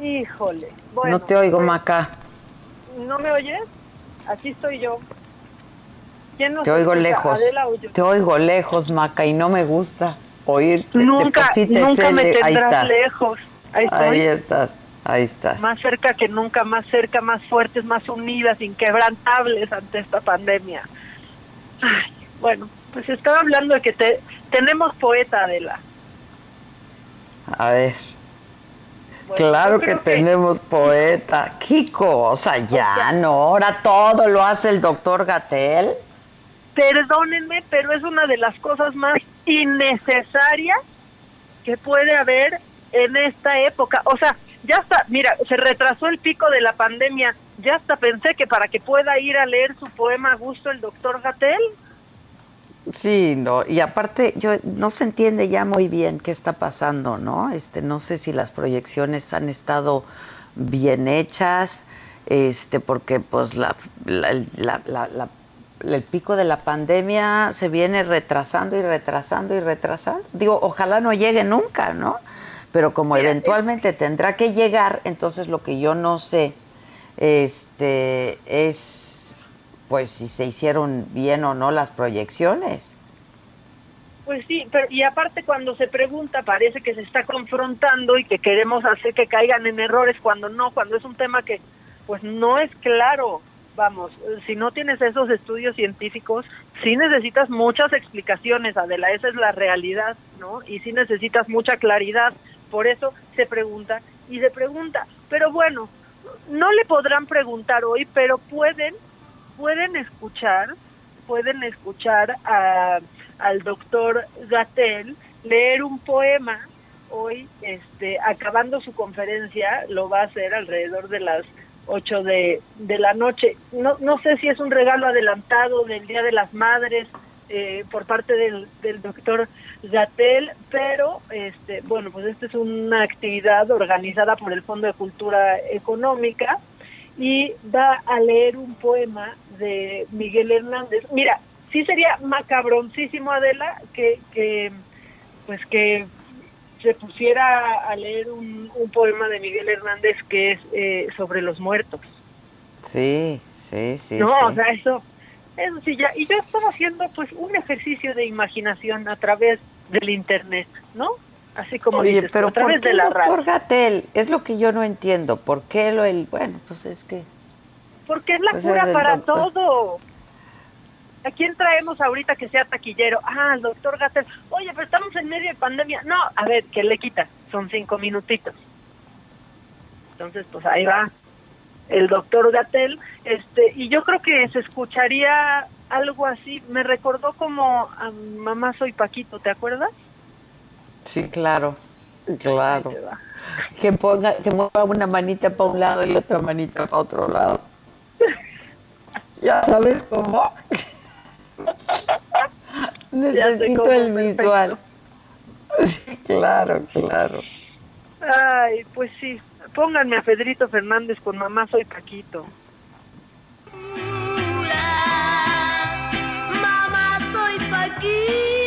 Híjole. Bueno, no te oigo, pues, Maca. ¿No me oyes? Aquí estoy yo. ¿Quién nos Te oigo escucha, lejos. Adela? Te oigo lejos, Maca, y no me gusta oír. Nunca, nunca me ahí tendrás estás. lejos. Ahí. Ahí estás, ahí estás. Más cerca que nunca, más cerca, más fuertes, más unidas, inquebrantables ante esta pandemia. Ay, bueno, pues estaba hablando de que te, tenemos poeta, Adela. A ver. Bueno, claro que- tenemos poeta. Qué cosa, ya, no. Ahora todo lo hace el doctor Gatel. Perdónenme, pero es una de las cosas más innecesarias que puede haber en esta época. O sea, ya está, mira, se retrasó el pico de la pandemia. Ya hasta pensé que para que pueda ir a leer su poema a gusto el doctor Gatel. Sí, no, y aparte yo no se entiende ya muy bien qué está pasando, ¿no? Este, no sé si las proyecciones han estado bien hechas, este, porque pues la, la- la- la- el pico de la pandemia se viene retrasando y retrasando y retrasando. Digo, ojalá no llegue nunca, ¿no? Pero como eventualmente tendrá que llegar, entonces lo que yo no sé, este, es pues si se hicieron bien o no las proyecciones. Pues sí, pero y aparte cuando se pregunta parece que se está confrontando y que queremos hacer que caigan en errores cuando no, cuando es un tema que pues no es claro. Vamos, si no tienes esos estudios científicos, sí necesitas muchas explicaciones, Adela, esa es la realidad, ¿no? Y sí necesitas mucha claridad, por eso se pregunta y se pregunta. Pero bueno, no le podrán preguntar hoy, pero pueden pueden escuchar, pueden escuchar a, al doctor Gatel leer un poema hoy, este, acabando su conferencia, lo va a hacer alrededor de las 8 de, de la noche. No, no sé si es un regalo adelantado del Día de las Madres eh, por parte del, del doctor Gatel, pero este, bueno, pues esta es una actividad organizada por el Fondo de Cultura Económica y va a leer un poema de Miguel Hernández. Mira, sí sería macabroncísimo, Adela, que, que pues que se pusiera a leer un, un poema de Miguel Hernández que es eh, sobre los muertos. Sí, sí, sí. no, sí. o sea, eso, eso sí ya. Y yo estaba haciendo pues un ejercicio de imaginación a través del internet, ¿no? Así como Oye, dices, pero a través ¿por qué de el la doctor. Gatel? Es lo que yo no entiendo. ¿Por qué lo el bueno, pues es que Porque es la Pues cura es para doctor. todo. ¿A quién traemos ahorita que sea taquillero? Ah, el doctor Gatel. Oye, pero estamos en medio de pandemia. No, a ver, ¿qué le quita? Son cinco minutitos. Entonces, pues ahí va el doctor Gatel. Este, y yo creo que se escucharía algo así. Me recordó como a Mamá Soy Paquito, ¿te acuerdas? Sí, claro. Claro. Que ponga que mueva una manita para un lado y otra manita para otro lado. <laughs> Ya sabes cómo. <laughs> Necesito cómo, el visual. Sí, claro, claro. Ay, pues sí. Pónganme a Pedrito Fernández con Mamá Soy Paquito. Mamá, soy Paquito,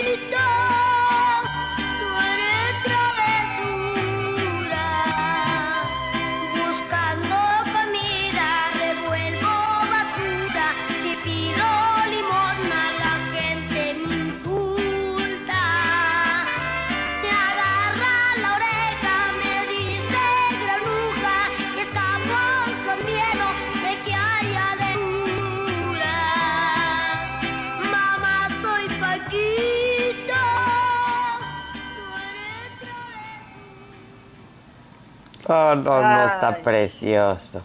Oh, no, no, está precioso.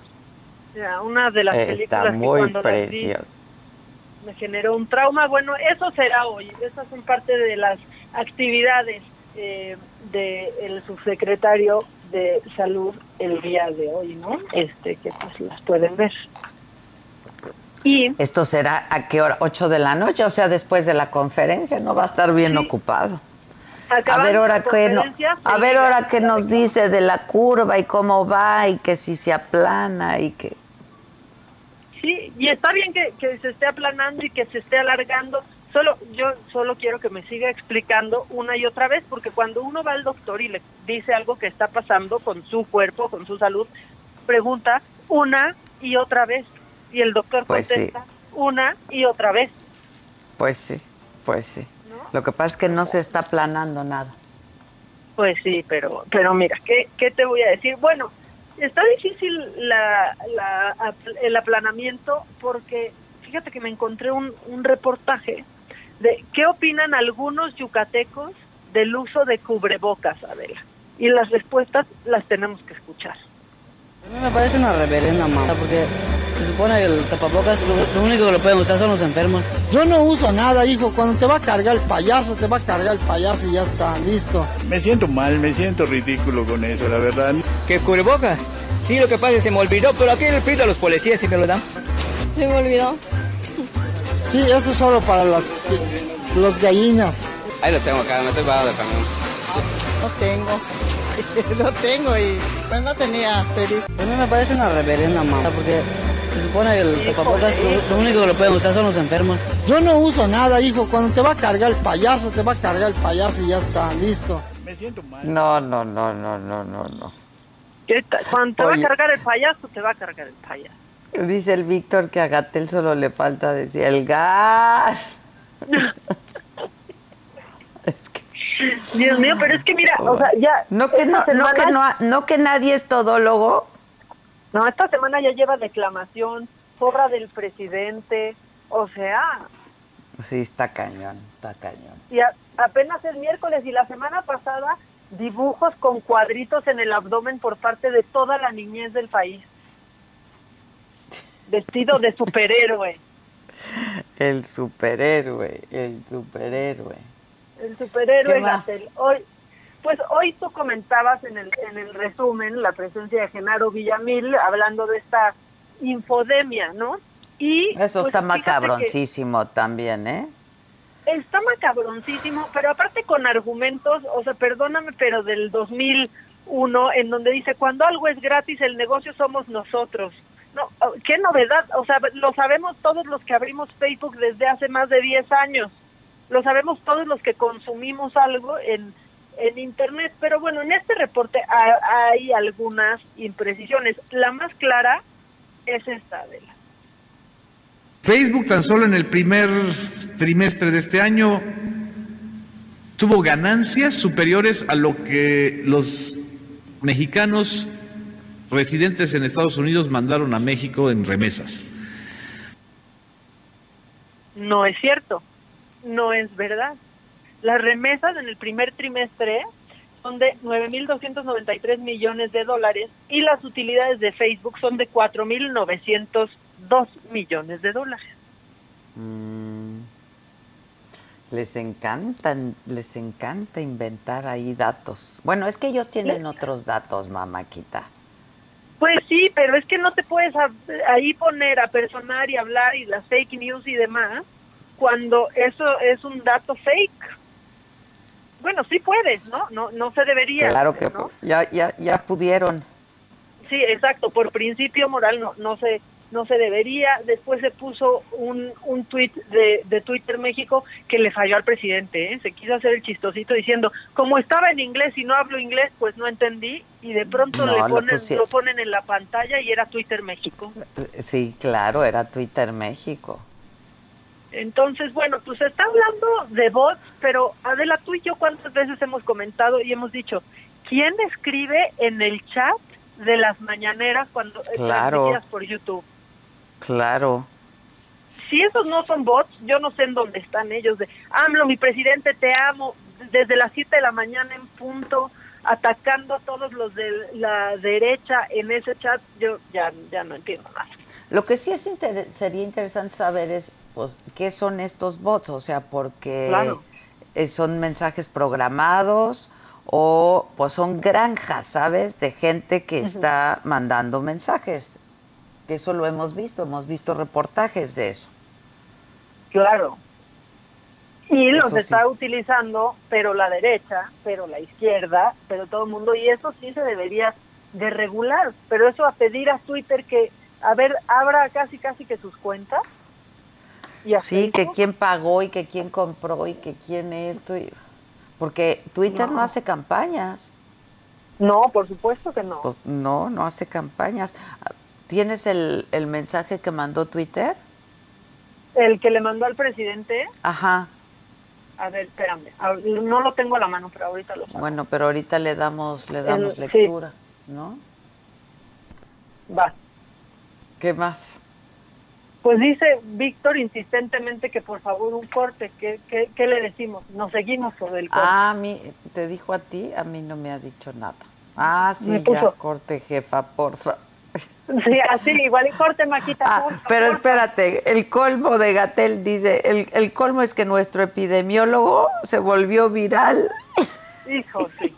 Ya, una de las Está películas que muy vi precioso. me generó un trauma. Bueno, eso será hoy. Esas son parte de las actividades eh, del subsecretario de Salud el día de hoy, ¿no? Este, que pues las pueden ver. Y ¿Esto será a qué hora? ¿8 de la noche? O sea, después de la conferencia, no va a estar bien ocupado. A ver, ahora no, conferencia, a ver ahora qué nos dice de la curva y cómo va y que si se aplana y que Sí, y está bien que, que se esté aplanando y que se esté alargando. Solo yo solo quiero que me siga explicando una y otra vez, porque cuando uno va al doctor y le dice algo que está pasando con su cuerpo, con su salud, pregunta una y otra vez y el doctor Pues sí. contesta una y otra vez. pues sí, pues sí. Lo que pasa es que no se está aplanando nada. Pues sí, pero pero mira, ¿qué, qué te voy a decir? Bueno, está difícil la, la- el aplanamiento porque fíjate que me encontré un, un reportaje de qué opinan algunos yucatecos del uso de cubrebocas, Adela. Y las respuestas las tenemos que escuchar. A mí me parece una reverenda mamá, porque se supone que el tapabocas lo, lo único que lo pueden usar son los enfermos. Yo no uso nada, hijo. Cuando te va a cargar el payaso, te va a cargar el payaso y ya está, listo. Me siento mal, me siento ridículo con eso, la verdad. ¿Qué cubreboca? Sí, lo que pasa es que se me olvidó, pero aquí le pido a los policías si me lo dan. Se me olvidó. Sí, eso es solo para las los gallinas. Ahí lo tengo acá, me estoy bajando del camión. No tengo. <laughs> no tengo y pues no tenía feliz. A mí me parece una reverenda mamá, porque se supone que el tapabocas lo, lo único que lo pueden usar son los enfermos. Yo no uso nada, hijo. Cuando te va a cargar el payaso, te va a cargar el payaso y ya está, listo. Me siento mal. No, no, no, no, no, no, no. Cuando te va a cargar el payaso, te va a cargar el payaso. Dice el Víctor que a Gatel solo le falta decir el gas. <laughs> Dios mío, pero es que mira, o sea, ya... No que no, no que no, no que nadie es todólogo. No, esta semana ya lleva declamación, porra del presidente, o sea, Sí, está cañón, está cañón. y a- apenas es miércoles y la semana pasada dibujos con cuadritos en el abdomen por parte de toda la niñez del país. Vestido de superhéroe, <laughs> El superhéroe, el superhéroe. El superhéroe. Gatell. Hoy, pues hoy tú comentabas en el, en el resumen la presencia de Genaro Villamil hablando de esta infodemia, ¿no? Y Eso pues, está macabroncísimo también, ¿eh? Está macabroncísimo, pero aparte con argumentos, o sea, perdóname, pero del 2001, en donde dice, cuando algo es gratis, el negocio somos nosotros. No, oh, qué novedad, o sea, lo sabemos todos los que abrimos Facebook desde hace más de 10 años, lo sabemos todos los que consumimos algo en, en Internet, pero bueno, en este reporte ha- hay algunas imprecisiones. La más clara es esta, Adela. Facebook tan solo en el primer trimestre de este año tuvo ganancias superiores a lo que los mexicanos residentes en Estados Unidos mandaron a México en remesas. No es cierto, no es verdad. Las remesas en el primer trimestre son de 9.293 millones de dólares y las utilidades de Facebook son de 4.902 millones de dólares. Mm. Les encantan, les encanta inventar ahí datos. Bueno, es que ellos tienen otros datos, mamáquita. Pues sí, pero es que no te puedes ahí poner a personar y hablar y las fake news y demás cuando eso es un dato fake. Bueno, sí puedes, ¿no? No, no se debería. Claro que ¿no? ya, ya, ya pudieron. Sí, exacto. Por principio moral no, no se no se debería. Después se puso un, un tweet de, de Twitter México que le falló al presidente. ¿eh? Se quiso hacer el chistosito diciendo, como estaba en inglés y no hablo inglés, pues no entendí. Y de pronto No, le ponen, lo ponen en la pantalla y era Twitter México. Sí, claro, era Twitter México. Entonces, bueno, pues se está hablando de bots, pero Adela, tú y yo cuántas veces hemos comentado y hemos dicho, ¿quién escribe en el chat de las mañaneras cuando eh, Claro. transmitidas por YouTube? Claro. Si esos no son bots, yo no sé en dónde están ellos. De, AMLO, mi presidente, te amo, desde las 7 de la mañana en punto. atacando a todos los de la derecha en ese chat, yo ya, ya no entiendo nada. Lo que sí es inter- sería interesante saber es, pues, qué son estos bots, o sea, porque Claro. eh, son mensajes programados o pues son granjas, ¿sabes? De gente que está mandando mensajes. Que eso lo hemos visto, hemos visto reportajes de eso. Claro. Y los Eso sí. está utilizando, pero la derecha, pero la izquierda, pero todo el mundo, y eso sí se debería de regular. Pero eso a pedir a Twitter que, a ver, abra casi casi que sus cuentas. Y Sí, que quién pagó y que quién compró y que quién esto. y- Porque Twitter no. No. hace campañas. No, por supuesto que no. Pues, no, no hace campañas. ¿Tienes el, el mensaje que mandó Twitter? El que le mandó al presidente, Ajá. a ver, espérame, no lo tengo a la mano, pero ahorita lo saco. Bueno, pero ahorita le damos, le damos El- sí. lectura, ¿no? Va. ¿Qué más? Pues dice Víctor insistentemente que por favor un corte. ¿Qué, qué, qué le decimos? Nos seguimos sobre el corte. Ah, a mí, te dijo a ti, a mí no me ha dicho nada. Ah, sí, Me ya, corte, jefa, porfa. <laughs> Sí, así, igual y corte, Maquita. Ah, porfa, pero porfa. espérate, el colmo de Gatel dice, el, el colmo es que nuestro epidemiólogo se volvió viral. <laughs> Hijo, sí.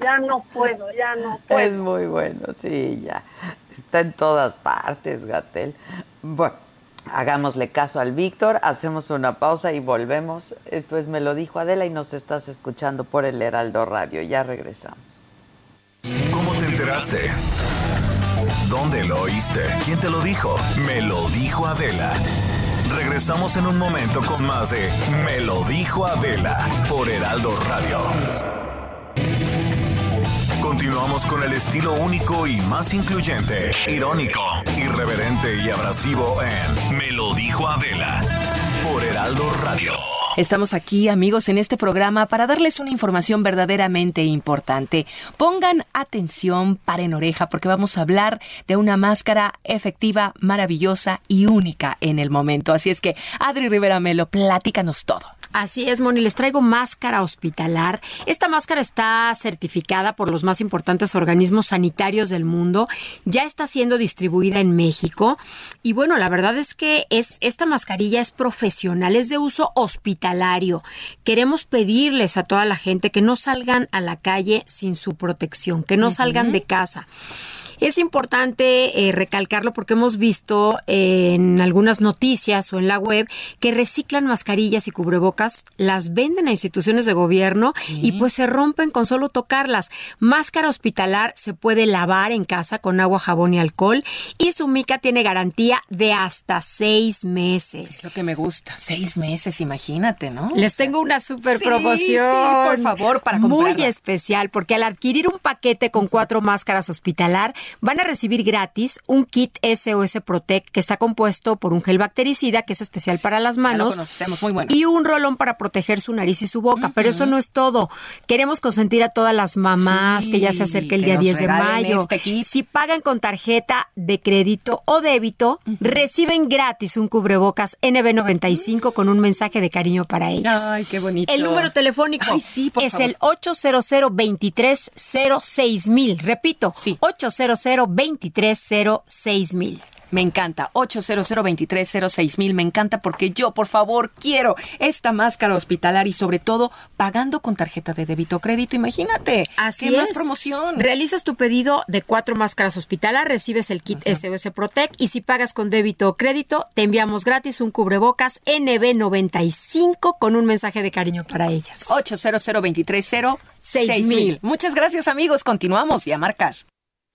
Ya no puedo, ya no puedo. Es muy bueno, sí, ya. Está en todas partes, Gatel. Bueno, hagámosle caso al Víctor, hacemos una pausa y volvemos. Esto es Me lo dijo Adela y nos estás escuchando por el Heraldo Radio. Ya regresamos. ¿Cómo te enteraste? ¿Dónde lo oíste? ¿Quién te lo dijo? Me lo dijo Adela. Regresamos en un momento con más de Me lo dijo Adela por Heraldo Radio. Continuamos con el estilo único y más incluyente, irónico, irreverente y abrasivo en Me lo dijo Adela por Heraldo Radio. Estamos aquí, amigos, en este programa para darles una información verdaderamente importante. Pongan atención, paren oreja, porque vamos a hablar de una máscara efectiva, maravillosa y única en el momento. Así es que, Adri Rivera Melo, platícanos todo. Así es, Moni, les traigo máscara hospitalar. Esta máscara está certificada por los más importantes organismos sanitarios del mundo. Ya está siendo distribuida en México. Y bueno, la verdad es que es, esta mascarilla es profesional, es de uso hospitalario. Queremos pedirles a toda la gente que no salgan a la calle sin su protección, que no salgan de casa. Es importante eh, recalcarlo porque hemos visto eh, en algunas noticias o en la web que reciclan mascarillas y cubrebocas, las venden a instituciones de gobierno y pues se rompen con solo tocarlas. Máscara hospitalar se puede lavar en casa con agua, jabón y alcohol y su mica tiene garantía de hasta seis meses. Es lo que me gusta. Seis meses, imagínate, ¿no? Les tengo una super Sí, promoción. sí, por favor, para Muy comprarla. especial, porque al adquirir un paquete con cuatro máscaras hospitalar, van a recibir gratis un kit SOS Protect que está compuesto por un gel bactericida que es especial para las lo manos. conocemos, muy bueno. Y un rolón para proteger su nariz y su boca. Pero eso no es todo. Queremos consentir a todas las mamás Sí, que ya se acerca el día nos 10 de mayo. este kit. Si pagan con tarjeta de crédito o débito, reciben gratis un cubrebocas NB95 con un mensaje de cariño para ellas. Ay, qué bonito. El número telefónico Ay, sí, por es favor. el 800 230 mil. Repito, Sí. 800 230 mil. Me encanta. 800 mil. Me encanta porque yo, por favor, quiero esta máscara hospitalar y sobre todo pagando con tarjeta de débito o crédito. Imagínate. Así ¿Qué es. más promoción? Realizas tu pedido de cuatro máscaras hospitalar, recibes el kit SOS Protect y si pagas con débito o crédito, te enviamos gratis un cubrebocas NB95 con un mensaje de cariño para ellas. 800 Seis mil. Muchas gracias, amigos. Continuamos y a marcar.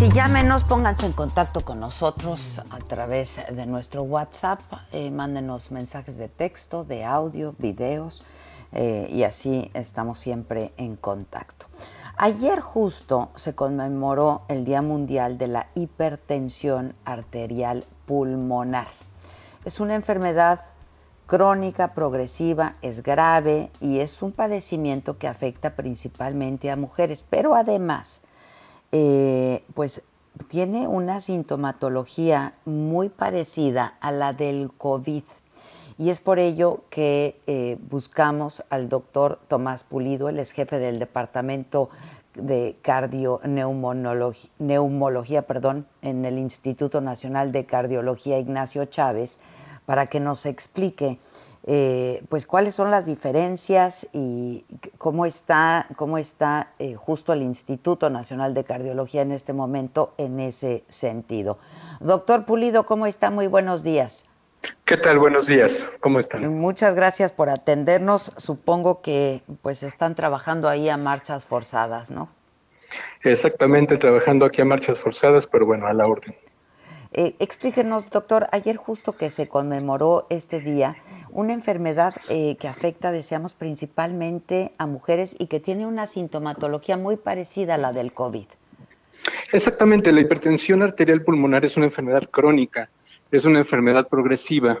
Si llámenos, pónganse en contacto con nosotros a través de nuestro WhatsApp, eh, mándenos mensajes de texto, de audio, videos. eh, y así estamos siempre en contacto. Ayer justo se conmemoró el Día Mundial de la Hipertensión Arterial Pulmonar. Es una enfermedad crónica, progresiva, es grave y es un padecimiento que afecta principalmente a mujeres, pero además, eh, pues tiene una sintomatología muy parecida a la del COVID. Y es por ello que eh, buscamos al doctor Tomás Pulido, él es jefe del Departamento de Cardioneumología Neumología, perdón, en el Instituto Nacional de Cardiología Ignacio Chávez, para que nos explique eh, pues cuáles son las diferencias y cómo está, cómo está eh, justo el Instituto Nacional de Cardiología en este momento en ese sentido. Doctor Pulido, ¿cómo está? Muy buenos días. ¿Qué tal? Buenos días. ¿Cómo están? Muchas gracias por atendernos. Supongo que pues están trabajando ahí a marchas forzadas, ¿no? Exactamente, trabajando aquí a marchas forzadas, pero bueno, a la orden. Eh, explíquenos, doctor, ayer justo que se conmemoró este día, una enfermedad eh, que afecta, deseamos, principalmente a mujeres y que tiene una sintomatología muy parecida a la del COVID. Exactamente, la hipertensión arterial pulmonar es una enfermedad crónica, es una enfermedad progresiva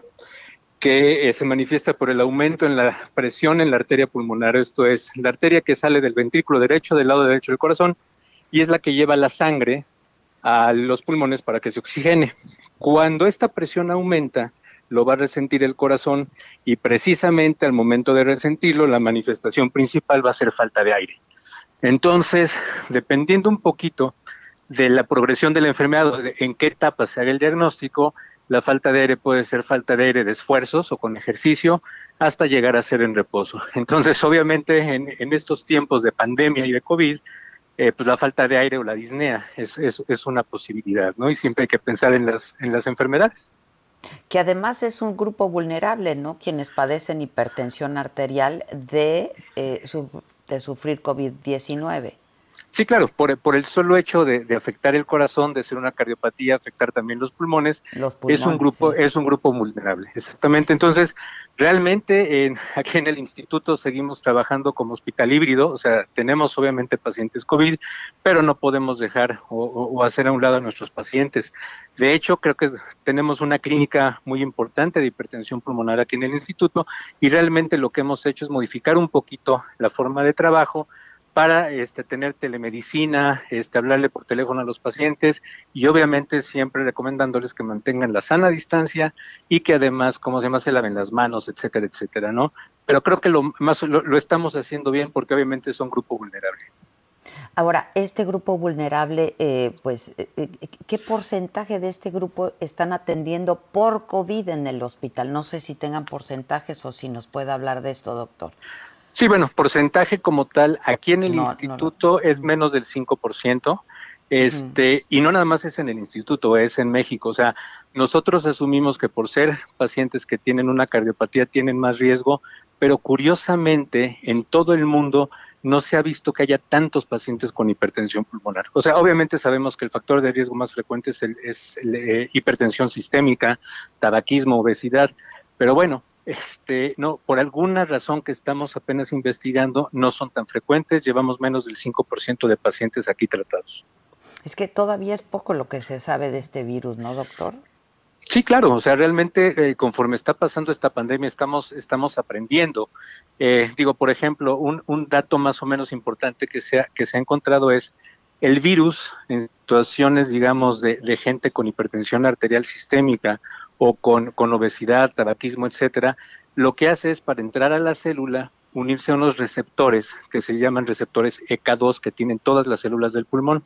que eh, se manifiesta por el aumento en la presión en la arteria pulmonar, esto es la arteria que sale del ventrículo derecho, del lado derecho del corazón, y es la que lleva la sangre a los pulmones para que se oxigene. Cuando esta presión aumenta, lo va a resentir el corazón y precisamente al momento de resentirlo, la manifestación principal va a ser falta de aire. Entonces, dependiendo un poquito de la progresión de la enfermedad, en qué etapa se haga el diagnóstico, la falta de aire puede ser falta de aire de esfuerzos o con ejercicio, hasta llegar a ser en reposo. Entonces, obviamente, en, en estos tiempos de pandemia y de COVID, eh, pues la falta de aire o la disnea es, es, una posibilidad, ¿no? Y siempre hay que pensar en las, en las enfermedades. Que además es un grupo vulnerable, ¿no? Quienes padecen hipertensión arterial de, eh, su, de sufrir COVID-19. Sí, claro, por, por el solo hecho de, de, afectar el corazón, de ser una cardiopatía, afectar también los pulmones, los pulmones es un grupo, sí. es un grupo vulnerable, exactamente. Entonces, realmente en, <laughs> aquí en el instituto seguimos trabajando como hospital híbrido, o sea, tenemos obviamente pacientes COVID, pero no podemos dejar o, o hacer a un lado a nuestros pacientes. De hecho, creo que tenemos una clínica muy importante de hipertensión pulmonar aquí en el instituto y realmente lo que hemos hecho es modificar un poquito la forma de trabajo para este, tener telemedicina, este, hablarle por teléfono a los pacientes y obviamente siempre recomendándoles que mantengan la sana distancia y que además, como se llama, se laven las manos, etcétera, etcétera, ¿no? Pero creo que lo más lo, estamos haciendo bien porque obviamente son grupo vulnerable. Ahora, este grupo vulnerable, eh, pues, eh, ¿qué porcentaje de este grupo están atendiendo por COVID en el hospital? No sé si tengan porcentajes o si nos puede hablar de esto, doctor. Sí, bueno, porcentaje como tal, aquí en el no, instituto no, no. es menos del 5%, este, y no nada más es en el instituto, es en México, o sea, nosotros asumimos que por ser pacientes que tienen una cardiopatía tienen más riesgo, pero curiosamente en todo el mundo no se ha visto que haya tantos pacientes con hipertensión pulmonar. O sea, obviamente sabemos que el factor de riesgo más frecuente es, el, es el, eh, hipertensión sistémica, tabaquismo, obesidad, pero bueno, este, no, por alguna razón que estamos apenas investigando, no son tan frecuentes, llevamos menos del 5% de pacientes aquí tratados. Es que todavía es poco lo que se sabe de este virus, ¿no, doctor? Sí, claro, o sea, realmente eh, conforme está pasando esta pandemia estamos, estamos aprendiendo. Eh, digo, por ejemplo, un, un dato más o menos importante que se ha, que se ha encontrado es el virus en situaciones, digamos, de, de gente con hipertensión arterial sistémica o con, con obesidad, tabaquismo, etcétera, lo que hace es para entrar a la célula unirse a unos receptores que se llaman receptores EK2 que tienen todas las células del pulmón.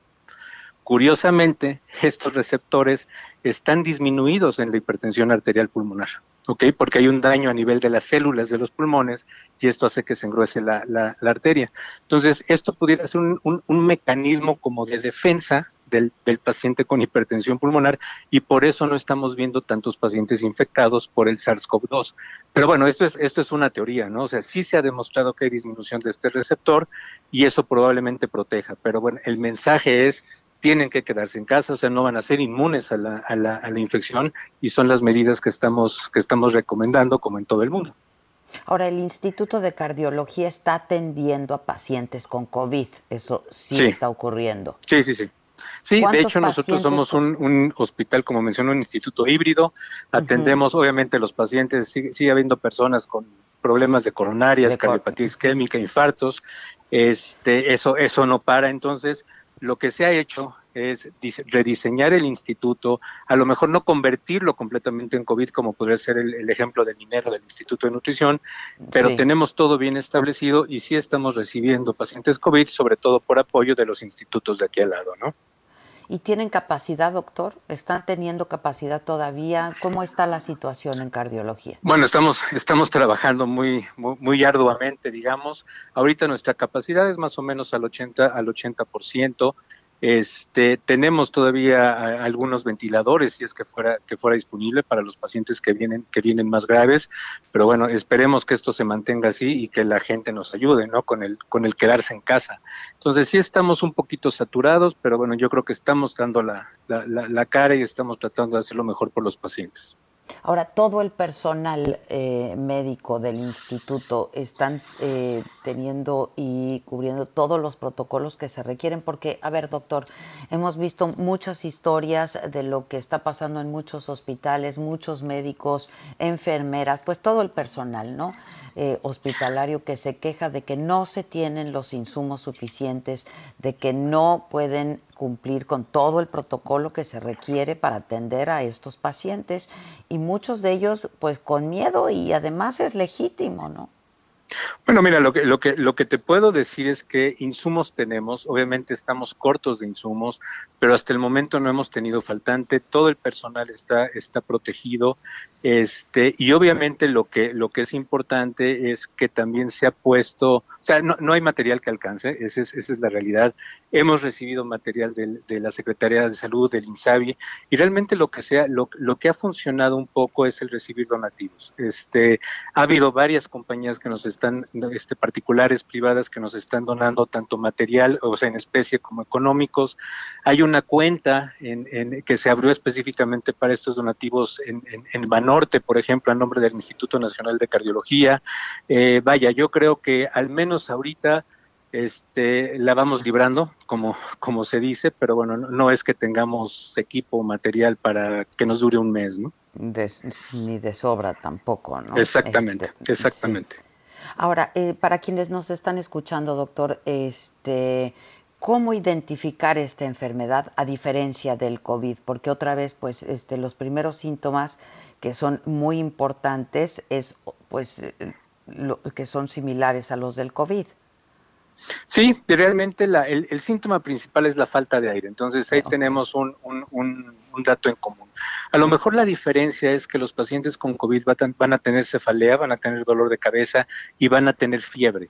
Curiosamente, estos receptores están disminuidos en la hipertensión arterial pulmonar, ¿ok? Porque hay un daño a nivel de las células de los pulmones y esto hace que se engruese la, la, la arteria. Entonces, esto pudiera ser un, un, un mecanismo como de defensa del, del, paciente con hipertensión pulmonar y por eso no estamos viendo tantos pacientes infectados por el SARS-CoV-2. Pero bueno, esto es, esto es una teoría, ¿no? O sea, sí se ha demostrado que hay disminución de este receptor y eso probablemente proteja. Pero bueno, el mensaje es tienen que quedarse en casa, o sea, no van a ser inmunes a la, a la, a la infección y son las medidas que estamos, que estamos recomendando como en todo el mundo. Ahora, el Instituto de Cardiología está atendiendo a pacientes con COVID. Eso sí, Sí. está ocurriendo. Sí, sí, sí. Sí, de ¿Cuántos hecho nosotros somos un, un hospital, como mencionó, un instituto híbrido. Atendemos, obviamente, los pacientes, sigue, sigue habiendo personas con problemas de coronarias, cardiopatía isquémica, infartos. Este, eso, eso no para. Entonces, lo que se ha hecho es dise- rediseñar el instituto, a lo mejor no convertirlo completamente en COVID, como podría ser el, el ejemplo del dinero del Instituto de Nutrición, pero Sí. tenemos todo bien establecido y sí estamos recibiendo pacientes COVID, sobre todo por apoyo de los institutos de aquí al lado, ¿no? ¿Y tienen capacidad, doctor? ¿Están teniendo capacidad todavía? ¿Cómo está la situación en cardiología? Bueno, estamos, estamos trabajando muy, muy, arduamente, digamos. Ahorita nuestra capacidad es más o menos al 80, al 80%. Este, tenemos todavía algunos ventiladores, si es que fuera, que fuera disponible para los pacientes que vienen, que vienen más graves, pero bueno, esperemos que esto se mantenga así y que la gente nos ayude, ¿no? Con el, con el quedarse en casa. Entonces sí estamos un poquito saturados, pero bueno, yo creo que estamos dando la, la, la- la cara y estamos tratando de hacer lo mejor por los pacientes. Ahora, todo el personal eh, médico del instituto están eh, teniendo y cubriendo todos los protocolos que se requieren, porque, a ver, doctor, hemos visto muchas historias de lo que está pasando en muchos hospitales, muchos médicos, enfermeras, pues todo el personal, ¿no? Eh, hospitalario que se queja de que no se tienen los insumos suficientes, de que no pueden cumplir con todo el protocolo que se requiere para atender a estos pacientes y muchos de ellos pues con miedo y además es legítimo, ¿no? Bueno, mira, lo que, lo que, lo que te puedo decir es que insumos tenemos, obviamente estamos cortos de insumos, pero hasta el momento no hemos tenido faltante, todo el personal está, está protegido, este, y obviamente lo que, lo que es importante es que también se ha puesto, o sea, no, no hay material que alcance, esa es, esa es la realidad. Hemos recibido material de la Secretaría de Salud, del INSABI, y realmente lo que sea, lo, lo que ha funcionado un poco es el recibir donativos. Este, ha habido varias compañías que nos están, este, particulares, privadas, que nos están donando tanto material, o sea, en especie como económicos. Hay una cuenta en, en- que se abrió específicamente para estos donativos en, en, en Banorte, por ejemplo, a nombre del Instituto Nacional de Cardiología. Eh, vaya, yo creo que al menos ahorita este, la vamos librando, como, como se dice, pero bueno, no, no es que tengamos equipo o material para que nos dure un mes, ¿no? De- ni de sobra tampoco, ¿no? Exactamente, Este, exactamente. Ahora, eh, para quienes nos están escuchando, doctor, este, ¿cómo identificar esta enfermedad a diferencia del COVID? Porque otra vez, pues, este, los primeros síntomas que son muy importantes es, pues, eh, lo- que son similares a los del COVID. Sí, realmente la- el, el síntoma principal es la falta de aire. Entonces ahí tenemos un, un- un- un dato en común. A lo mejor la diferencia es que los pacientes con COVID van a- van a tener cefalea, van a tener dolor de cabeza y van a tener fiebre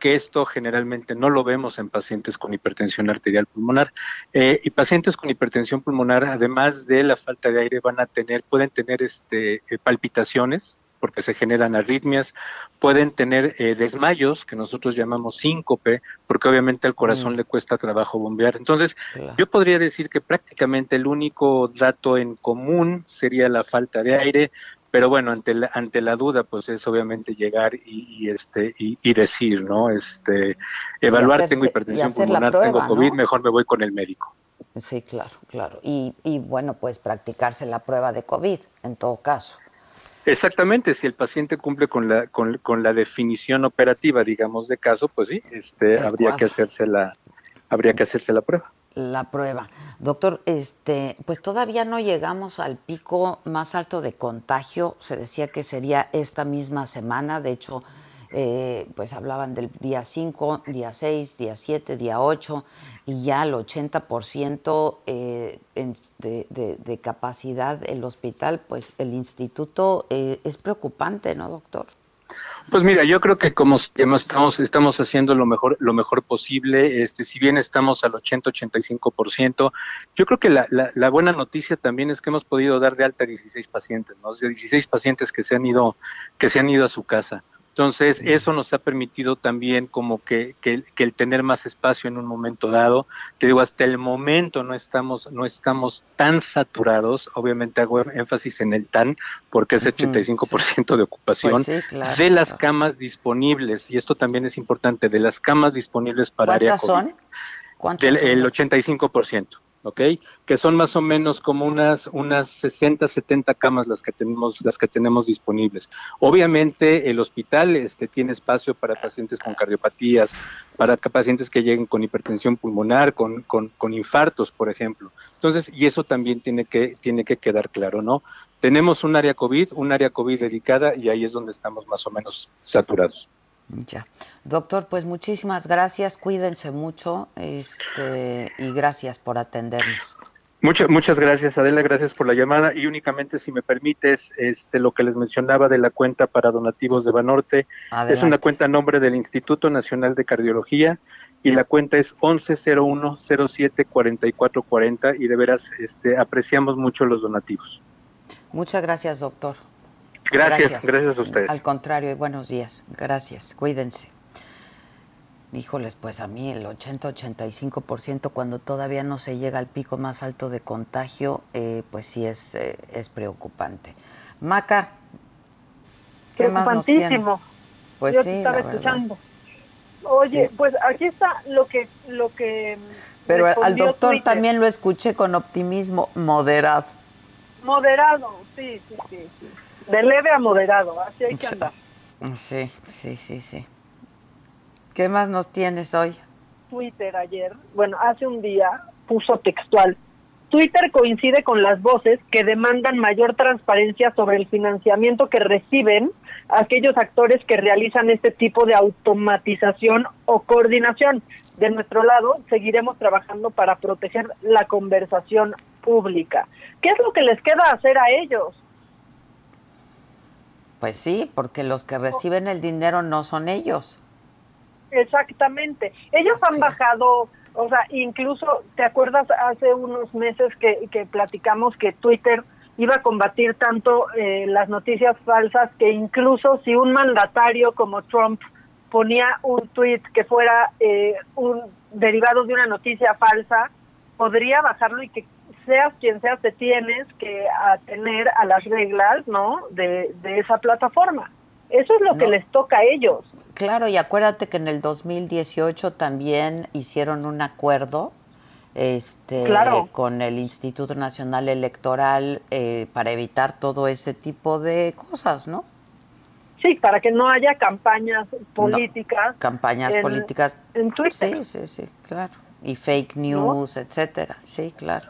que esto generalmente no lo vemos en pacientes con hipertensión arterial pulmonar. Eh, y pacientes con hipertensión pulmonar, además de la falta de aire, van a tener, pueden tener este, eh, palpitaciones, porque se generan arritmias, pueden tener eh, desmayos, que nosotros llamamos síncope, porque obviamente al corazón Mm. le cuesta trabajo bombear. Entonces, yo podría decir que prácticamente el único dato en común sería la falta de aire, pero bueno, ante la, ante la duda, pues es obviamente llegar y, y, este y, y decir, ¿no? Este, evaluar, hacerse- tengo hipertensión pulmonar, prueba, tengo COVID, ¿no? mejor me voy con el médico. Sí, claro, claro. Y, y bueno, pues practicarse la prueba de COVID, en todo caso. Exactamente, si el paciente cumple con la con, con la definición operativa, digamos, de caso, pues sí, este habría que hacerse la habría que hacerse la prueba. la prueba. Doctor, este, pues todavía no llegamos al pico más alto de contagio. Se decía que sería esta misma semana. De hecho, eh, pues hablaban del día 5, día 6, día 7, día 8 y ya el 80% eh, de, de- capacidad el hospital, pues el instituto eh, es preocupante, ¿no, doctor? Pues mira, yo creo que como estamos estamos haciendo lo mejor lo mejor posible, este si bien estamos al 80-85%, yo creo que la, la, la buena noticia también es que hemos podido dar de alta a 16 pacientes, ¿no? O sea, 16 pacientes que se han ido que se han ido a su casa. Entonces, eso nos ha permitido también como que, que, que el tener más espacio en un momento dado. Te digo, hasta el momento no estamos, no estamos tan saturados. Obviamente hago énfasis en el tan, porque es 85% de ocupación Pues sí, claro, de las camas disponibles. Y esto también es importante, de las camas disponibles para área ¿Cuántas COVID. son? ¿Cuántas Del, el 85%, ¿ok? Que son más o menos como unas unas 60, 70 camas las que tenemos las que tenemos disponibles. Obviamente el hospital este tiene espacio para pacientes con cardiopatías, para pacientes que lleguen con hipertensión pulmonar, con, con, con infartos, por ejemplo. Entonces, y eso también tiene que tiene que quedar claro, ¿no? Tenemos un área COVID, un área COVID dedicada y ahí es donde estamos más o menos saturados. Ya. Doctor, pues muchísimas gracias, cuídense mucho este, y gracias por atendernos. Muchas, muchas gracias, Adela, gracias por la llamada. Y únicamente, si me permites, este, lo que les mencionaba de la cuenta para donativos de Banorte, es una cuenta a nombre del Instituto Nacional de Cardiología y la cuenta es 1101074440 y de veras este, apreciamos mucho los donativos. Muchas gracias, doctor. Gracias, gracias, a ustedes. Al contrario, y buenos días. Gracias, cuídense. Híjoles, pues a mí el 80-85% cuando todavía no se llega al pico más alto de contagio, eh, pues sí es, eh, es preocupante. Maca, ¿qué más nos? Preocupantísimo. Pues Yo sí, estaba escuchando. Oye, Sí. pues aquí está lo que lo que Pero al doctor Twitter. también lo escuché con optimismo moderado. moderado, sí, sí, sí, sí. De leve a moderado, así hay que andar. Sí, sí, sí, sí. ¿Qué más nos tienes hoy? Twitter ayer, bueno, hace un día puso textual. Twitter coincide con las voces que demandan mayor transparencia sobre el financiamiento que reciben aquellos actores que realizan este tipo de automatización o coordinación. De nuestro lado, seguiremos trabajando para proteger la conversación pública. ¿Qué es lo que les queda hacer a ellos? Pues sí, porque los que reciben el dinero no son ellos. Exactamente. Ellos han bajado, o sea, incluso, ¿te acuerdas hace unos meses que, que platicamos que Twitter iba a combatir tanto eh, las noticias falsas que incluso si un mandatario como Trump ponía un tweet que fuera eh, un derivado de una noticia falsa, podría bajarlo y que seas quien seas te tienes que atener a las reglas, ¿no? De, de esa plataforma. Eso es lo que les toca a ellos. Claro, y acuérdate que en el 2018 también hicieron un acuerdo este, Claro. con el Instituto Nacional Electoral eh, para evitar todo ese tipo de cosas, ¿no? Sí, para que no haya campañas políticas. Campañas en- políticas. En Twitter. Sí, sí, sí, claro. Y fake news, etcétera. Sí, claro.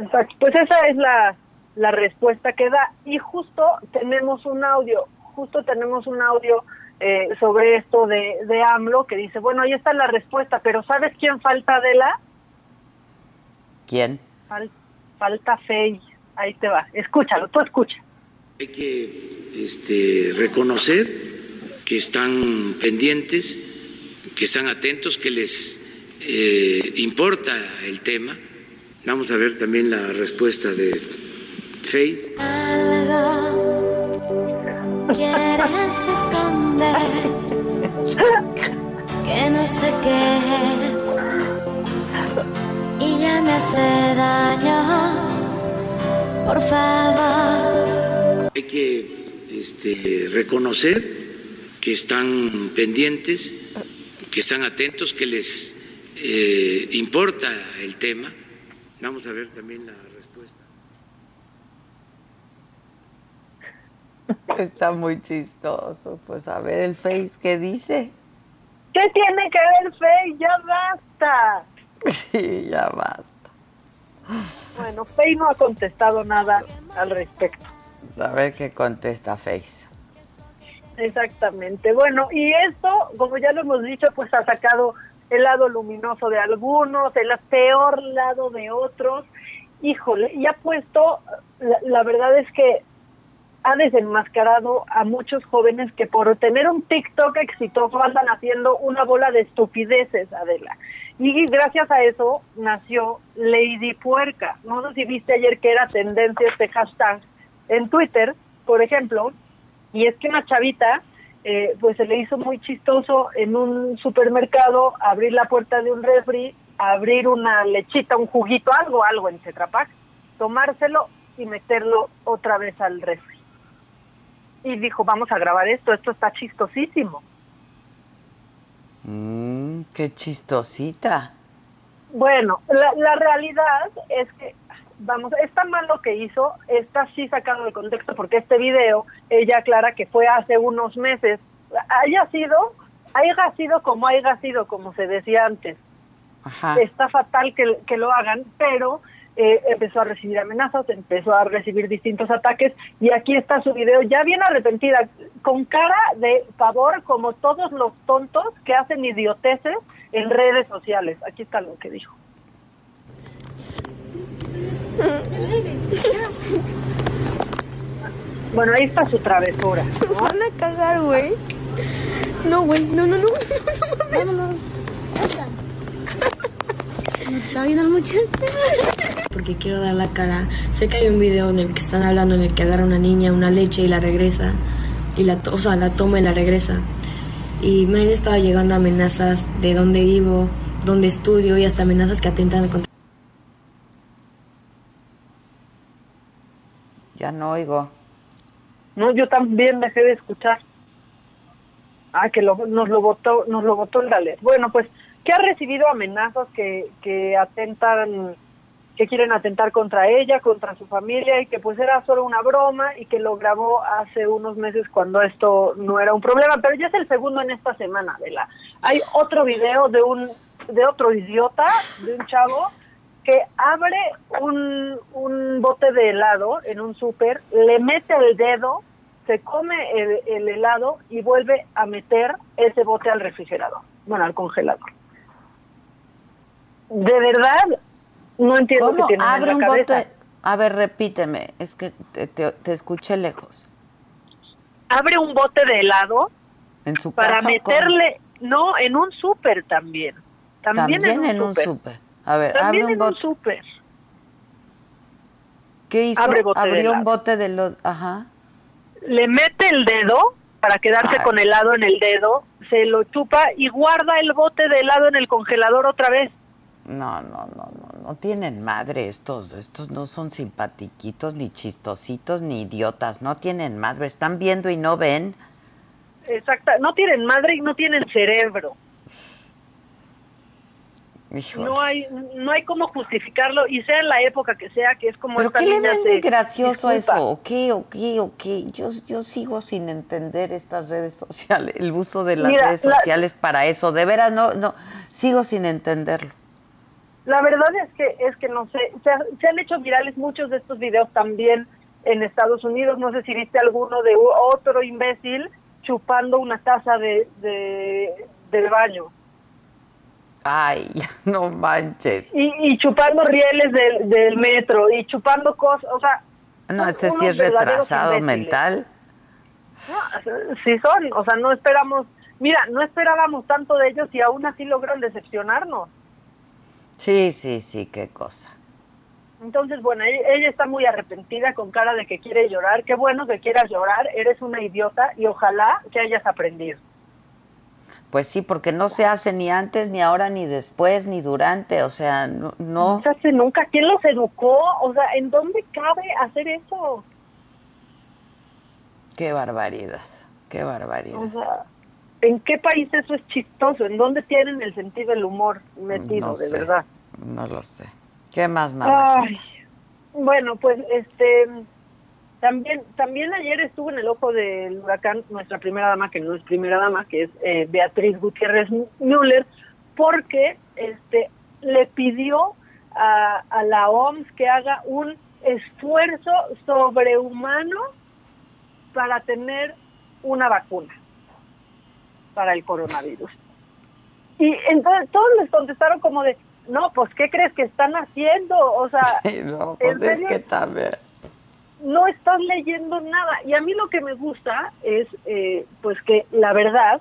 Exacto. Pues esa es la, la respuesta que da. Y justo tenemos un audio, justo tenemos un audio eh, sobre esto de, de AMLO que dice, bueno, ahí está la respuesta, pero ¿sabes quién falta de la? ¿Quién? Fal- falta Fey. Ahí te va. Escúchalo, tú escucha. Hay que este, reconocer que están pendientes, que están atentos, que les eh, importa el tema. Vamos a ver también la respuesta de Faye. Quieres esconder que no sé qué es y ya me hace daño. Por favor. Hay que este, reconocer que están pendientes, que están atentos, que les eh, importa el tema. Vamos a ver también la respuesta. Está muy chistoso. Pues a ver el Face, ¿qué dice? ¿Qué tiene que ver Fey? Ya basta. Sí, ya basta. Bueno, Fey no ha contestado nada al respecto. A ver qué contesta Face. Exactamente. Bueno, y esto, como ya lo hemos dicho, pues ha sacado el lado luminoso de algunos, el peor lado de otros. Híjole, y ha puesto, la, la verdad es que ha desenmascarado a muchos jóvenes que por tener un TikTok exitoso andan haciendo una bola de estupideces, Adela. Y gracias a eso nació Lady Puerca. No sé si viste ayer que era tendencia este hashtag en Twitter, por ejemplo, y es que una chavita eh, pues se le hizo muy chistoso en un supermercado abrir la puerta de un refri, abrir una lechita, un juguito, algo, algo en Tetra Pak, tomárselo y meterlo otra vez al refri. Y dijo, vamos a grabar esto, esto está chistosísimo. Mm, qué chistosita. Bueno, la, la realidad es que, vamos, está mal lo que hizo, está sí sacado de contexto porque este video, ella aclara que fue hace unos meses, haya sido, haya sido como haya sido, como se decía antes. Ajá. Está fatal que, que lo hagan, pero eh, empezó a recibir amenazas, empezó a recibir distintos ataques y aquí está su video ya bien arrepentida, con cara de favor como todos los tontos que hacen idioteces en redes sociales. Aquí está lo que dijo. Bueno, ahí está su travesura. Nos van a cagar, güey. No, güey. No, no, no. No, no, no. Está bien el muchacho. Porque quiero dar la cara. Sé que hay un video en el que están hablando en el que agarra una niña una leche y la regresa. Y la, o sea, la toma y la regresa. Y me han estado llegando amenazas de dónde vivo, dónde estudio y hasta amenazas que atentan contra No oigo. No, yo también dejé de escuchar. Ah, que lo- nos lo votó, nos lo votó el Dalet. Bueno, pues que ha recibido amenazas que, que atentan, que quieren atentar contra ella, contra su familia y que pues era solo una broma y que lo grabó hace unos meses cuando esto no era un problema, pero ya es el segundo en esta semana, Vela. Hay otro video de un de otro idiota, de un chavo que abre un, un bote de helado en un súper, le mete el dedo, se come el, el helado y vuelve a meter ese bote al refrigerador, bueno, al congelador. De verdad, no entiendo qué ¿Cómo en abre la un cabeza. bote? A ver, repíteme. Es que te, te- te escuché lejos. Abre un bote de helado En su para meterle, no, en un súper también. También, También en un súper. A ver, También abre un bote. súper. ¿Qué hizo? abre bote Abrió un bote de lo... Ajá. le mete el dedo para quedarse Ay. con helado en el dedo, se lo chupa y guarda el bote de helado en el congelador otra vez. No, no, no, no, no tienen madre estos, estos no son simpatiquitos, ni chistositos, ni idiotas, no tienen madre, están viendo y no ven. Exacta, no tienen madre y no tienen cerebro. Híjole. No hay no hay cómo justificarlo y sea en la época que sea, que es como ¿Pero esta qué le ven de gracioso a eso? ¿O qué, o qué, o qué? Yo, yo sigo sin entender estas redes sociales, el uso de las Mira, redes la- sociales para eso. De veras, no, no, sigo sin entenderlo. La verdad es que es que no sé, se, se han hecho virales muchos de estos videos también en Estados Unidos. No sé si viste alguno de otro imbécil chupando una taza de, de del baño Ay, <laughs> no manches. y, y chupando rieles del, del metro y chupando cosas, o sea, No, ese sí es retrasado imbéciles. mental. No, sí son, o sea, no esperamos, mira, no esperábamos tanto de ellos y aún así logran decepcionarnos. Sí, sí, sí, qué cosa. Entonces, bueno, ella, ella está muy arrepentida con cara de que quiere llorar. Qué bueno que quieras llorar, eres una idiota y ojalá que hayas aprendido. Pues sí, porque no se hace ni antes, ni ahora, ni después, ni durante, o sea, no. no. Se hace nunca. ¿Quién los educó? O sea, ¿en dónde cabe hacer eso? Qué barbaridad, qué barbaridad. O sea, ¿en qué país eso es chistoso? ¿En dónde tienen el sentido del humor metido, No de verdad? No lo sé. ¿Qué más, mamá? Ay, bueno, pues este también también ayer estuvo en el ojo del huracán nuestra primera dama, que no es primera dama, que es eh, Beatriz Gutiérrez Müller, porque este le pidió a, a la OMS que haga un esfuerzo sobrehumano para tener una vacuna para el coronavirus. Y entonces todos les contestaron como de, no, pues ¿qué crees que están haciendo? O sea, <laughs> no, ¿en pues es que también. No estás leyendo nada. Y a mí lo que me gusta es, eh, pues que la verdad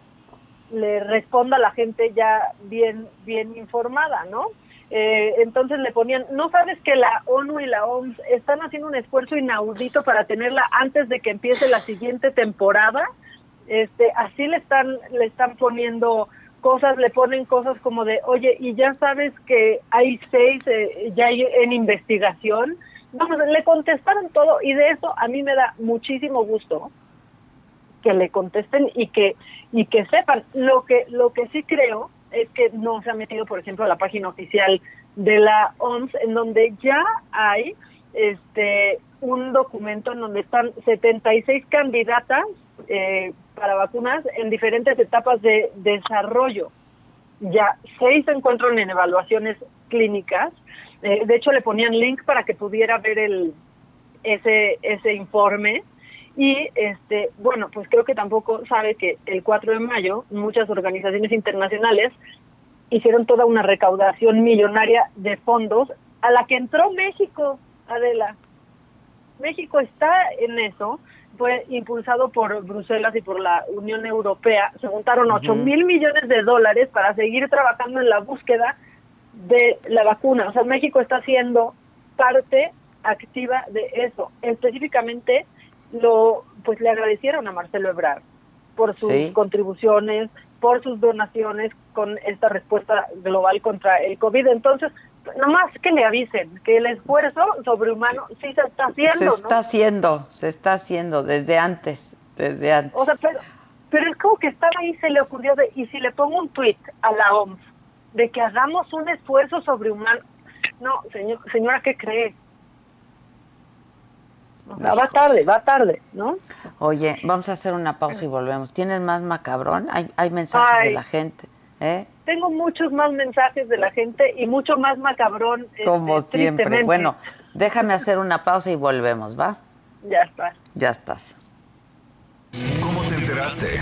le responda a la gente ya bien, bien informada, ¿no? Eh, entonces le ponían, ¿no sabes que la ONU y la OMS están haciendo un esfuerzo inaudito para tenerla antes de que empiece la siguiente temporada? este, así le están, le están poniendo cosas, le ponen cosas como de, oye, y ya sabes que hay seis eh, ya hay en investigación. Vamos, le contestaron todo y de eso a mí me da muchísimo gusto que le contesten y que y que sepan. Lo que lo que sí creo es que no se ha metido, por ejemplo, a la página oficial de la OMS, en donde ya hay este un documento en donde están 76 candidatas eh, para vacunas en diferentes etapas de desarrollo. Ya seis se encuentran en evaluaciones clínicas. Eh, de hecho, le ponían link para que pudiera ver el ese ese informe. Y este, bueno, pues creo que tampoco sabe que el 4 de mayo muchas organizaciones internacionales hicieron toda una recaudación millonaria de fondos a la que entró México, Adela. México está en eso, fue impulsado por Bruselas y por la Unión Europea. Se juntaron 8 mil millones de dólares para seguir trabajando en la búsqueda de la vacuna. O sea, México está siendo parte activa de eso. Específicamente, lo pues le agradecieron a Marcelo Ebrard por sus contribuciones, por sus donaciones con esta respuesta global contra el COVID. Entonces, nomás que le avisen que el esfuerzo sobrehumano sí se está haciendo. Se está haciendo, se está haciendo desde antes, desde antes. O sea, pero, pero es como que estaba ahí, se le ocurrió, de, y si le pongo un tweet a la OMS de que hagamos un esfuerzo sobrehumano, no, señor, señora, ¿qué cree? va tarde, va tarde, ¿no? Oye, vamos a hacer una pausa y volvemos. ¿Tienes más macabrón? Hay, hay mensajes de la gente. ¿eh? Tengo muchos más mensajes de la gente y mucho más macabrón. Este, Como siempre. Bueno, déjame hacer una pausa y volvemos, ¿va? Ya está. Ya estás. ¿Cómo te enteraste?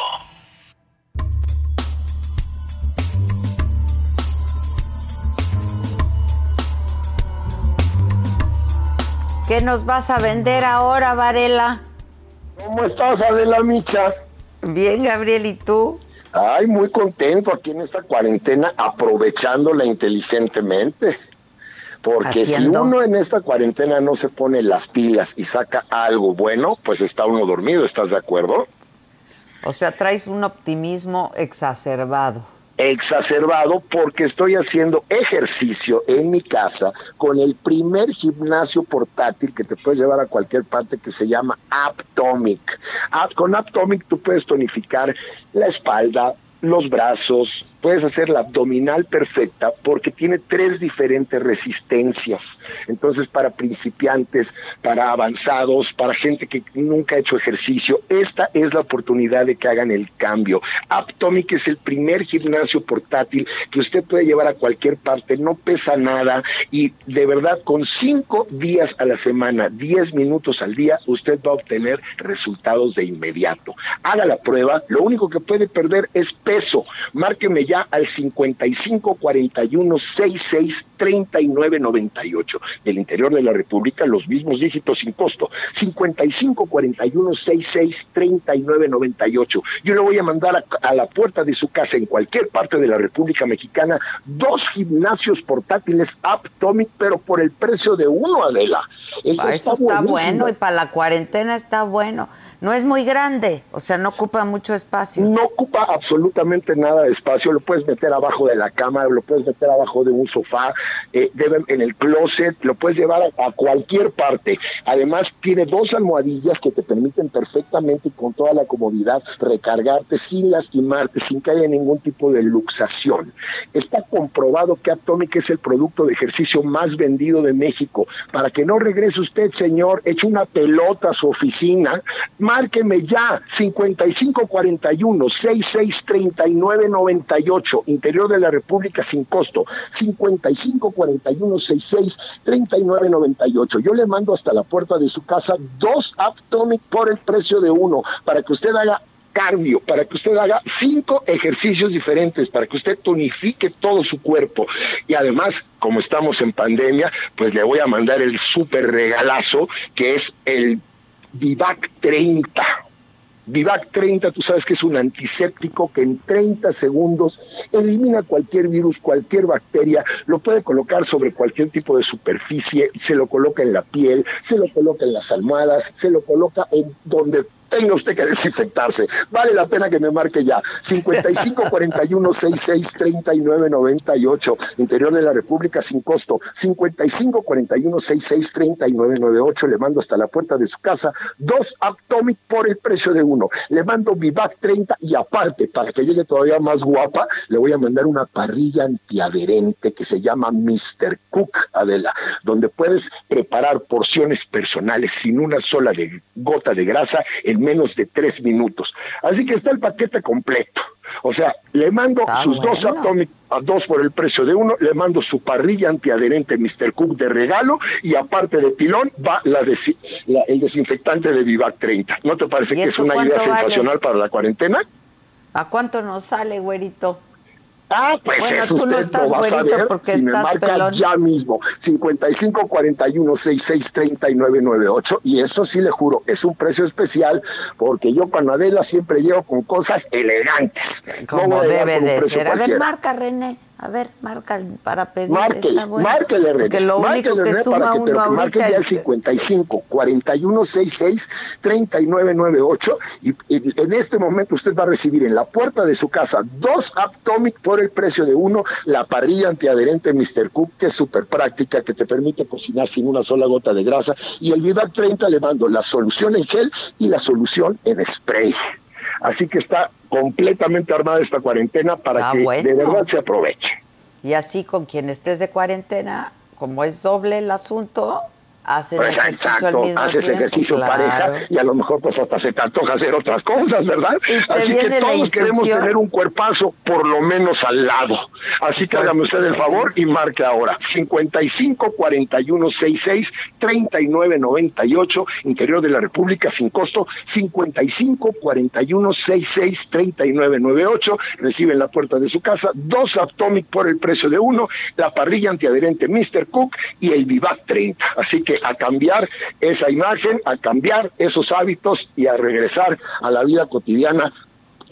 ¿Qué nos vas a vender ahora, Varela? ¿Cómo estás, Adela Micha? Bien, Gabriel, ¿y tú? Ay, muy contento aquí en esta cuarentena, aprovechándola inteligentemente. Porque si uno en esta cuarentena no se pone las pilas y saca algo bueno, pues está uno dormido, ¿estás de acuerdo? O sea, traes un optimismo exacerbado exacerbado porque estoy haciendo ejercicio en mi casa con el primer gimnasio portátil que te puedes llevar a cualquier parte que se llama Aptomic. Con Aptomic tú puedes tonificar la espalda, los brazos, puedes hacer la abdominal perfecta porque tiene tres diferentes resistencias. Entonces, para principiantes, para avanzados, para gente que nunca ha hecho ejercicio, esta es la oportunidad de que hagan el cambio. Aptomic es el primer gimnasio portátil que usted puede llevar a cualquier parte, no pesa nada y de verdad con cinco días a la semana, diez minutos al día, usted va a obtener resultados de inmediato. Haga la prueba, lo único que puede perder es peso. Márqueme ya al 55 41 66 39 98 del interior de la República, los mismos dígitos sin costo, 55 41 66 39 98. Yo le voy a mandar a, a, la puerta de su casa en cualquier parte de la República Mexicana dos gimnasios portátiles Aptomic, pero por el precio de uno, Adela. Eso, está, está bueno y para la cuarentena está bueno no es muy grande, o sea, no ocupa mucho espacio. No ocupa absolutamente nada de espacio, lo puedes meter abajo de la cama, lo puedes meter abajo de un sofá, eh, en el closet, lo puedes llevar a, cualquier parte. Además, tiene dos almohadillas que te permiten perfectamente y con toda la comodidad recargarte sin lastimarte, sin que haya ningún tipo de luxación. Está comprobado que Atomic es el producto de ejercicio más vendido de México. Para que no regrese usted, señor, eche una pelota a su oficina, márqueme ya 5541 6639 98 interior de la República sin costo 5541 6639 98 yo le mando hasta la puerta de su casa dos Aptomic por el precio de uno para que usted haga cardio, para que usted haga cinco ejercicios diferentes, para que usted tonifique todo su cuerpo. Y además, como estamos en pandemia, pues le voy a mandar el súper regalazo que es el Vivac 30 Vivac 30, tú sabes que es un antiséptico que en 30 segundos elimina cualquier virus, cualquier bacteria, lo puede colocar sobre cualquier tipo de superficie, se lo coloca en la piel, se lo coloca en las almohadas, se lo coloca en donde tenga usted que desinfectarse. Vale la pena que me marque ya. 55 41 66 39 98. Interior de la República sin costo. 55 41 66 39 98. Le mando hasta la puerta de su casa dos Atomic por el precio de uno. Le mando Vivac 30 y aparte, para que llegue todavía más guapa, le voy a mandar una parrilla antiadherente que se llama Mr. Cook, Adela, donde puedes preparar porciones personales sin una sola de, gota de grasa en menos de tres minutos. Así que está el paquete completo. O sea, le mando sus dos Atomic a dos por el precio de uno, le mando su parrilla antiadherente Mr. Cook de regalo y aparte de pilón va la, el desinfectante de Vivac 30. ¿No te parece que es una idea sensacional para la cuarentena? ¿A cuánto nos sale, güerito? Ah, pues eso usted lo va a saber si me marca ya mismo. 55 41 66 39 98 y eso sí le juro, es un precio especial porque yo con Adela siempre llevo con cosas elegantes. Como debe de ser. A ver, marca René. A ver, marca para pedir. Márquele, bueno. márquele, René. lo márquele, René, para que te lo marque ya el 55 41 66 39 98 y, y, en este momento usted va a recibir en la puerta de su casa dos Aptomic por el precio de uno, la parrilla antiadherente Mr. Cook, que es súper práctica, que te permite cocinar sin una sola gota de grasa, y el Vivac 30 le mando la solución en gel y la solución en spray. Así que está completamente armada esta cuarentena para Ah, que bueno. de verdad se aproveche. Y así con quien estés de cuarentena, como es doble el asunto, haces Pues ejercicio exacto, haces tiempo, ejercicio claro. pareja y a lo mejor pues hasta se te antoja hacer otras cosas, ¿verdad? Así que todos queremos tener un cuerpazo por lo menos al lado. Así Pues que hágame usted el favor y marque ahora 55 41 66 39 98 Interior de la República sin costo 55 41 66 39 98 recibe en la puerta de su casa dos Atomic por el precio de uno, la parrilla antiadherente Mr. Cook y el Vivac 30. Así que a cambiar esa imagen, a cambiar esos hábitos y a regresar a la vida cotidiana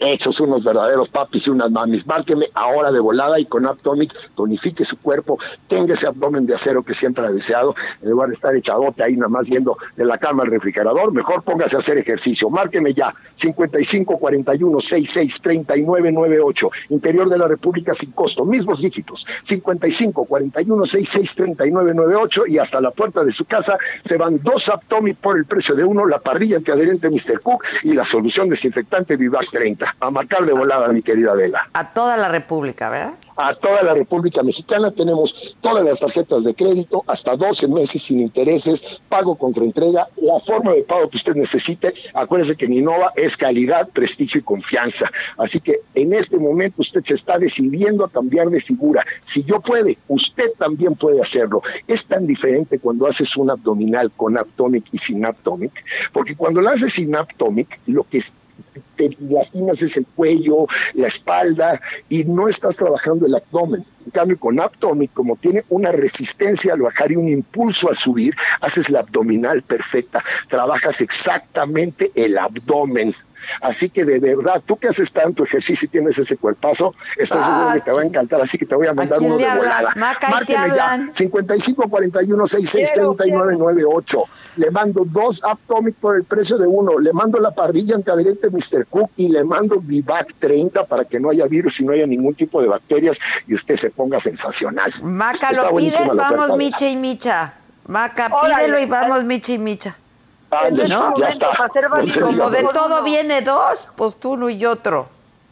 hechos unos verdaderos papis y unas mamis. Márqueme ahora de volada y con Aptomic tonifique su cuerpo, tenga ese abdomen de acero que siempre ha deseado, en lugar de estar echadote ahí nada más viendo de la cama al refrigerador, mejor póngase a hacer ejercicio. Márqueme ya, 55 41 66 39 98, interior de la República sin costo, mismos dígitos, 55 41 66 39 98 y hasta la puerta de su casa se van dos Aptomic por el precio de uno, la parrilla antiadherente Mr. Cook y la solución desinfectante Vivac 30. A marcar de volada, mi querida Adela. A toda la República, ¿verdad? A toda la República Mexicana tenemos todas las tarjetas de crédito, hasta 12 meses sin intereses, pago contra entrega, la forma de pago que usted necesite. Acuérdese que en Innova es calidad, prestigio y confianza. Así que en este momento usted se está decidiendo a cambiar de figura. Si yo puede, usted también puede hacerlo. Es tan diferente cuando haces un abdominal con Aptomic y sin Aptomic, porque cuando lo haces sin Aptomic, lo que es te lastimas es el cuello, la espalda y no estás trabajando el abdomen. En cambio, con Aptomic, como tiene una resistencia al bajar y un impulso al subir, haces la abdominal perfecta, trabajas exactamente el abdomen. Así que de verdad, tú que haces tanto ejercicio y tienes ese cuerpazo, estoy seguro que te va a encantar, así que te voy a mandar uno de hablas? volada. Maca, ¿y te Márqueme ya, hablan? 55 41 66 39 98. Le mando dos Aptomic por el precio de uno. Le mando la parrilla antiadherente Mr. Cook y le mando Vivac 30 para que no haya virus y no haya ningún tipo de bacterias y usted se ponga sensacional. Maca, Está lo pides, vamos. Micha y Micha. Maca, Órale. pídelo y vamos Micha y Micha. <laughs> ¿No? ya está. Como de todo viene dos, pues tú uno y otro.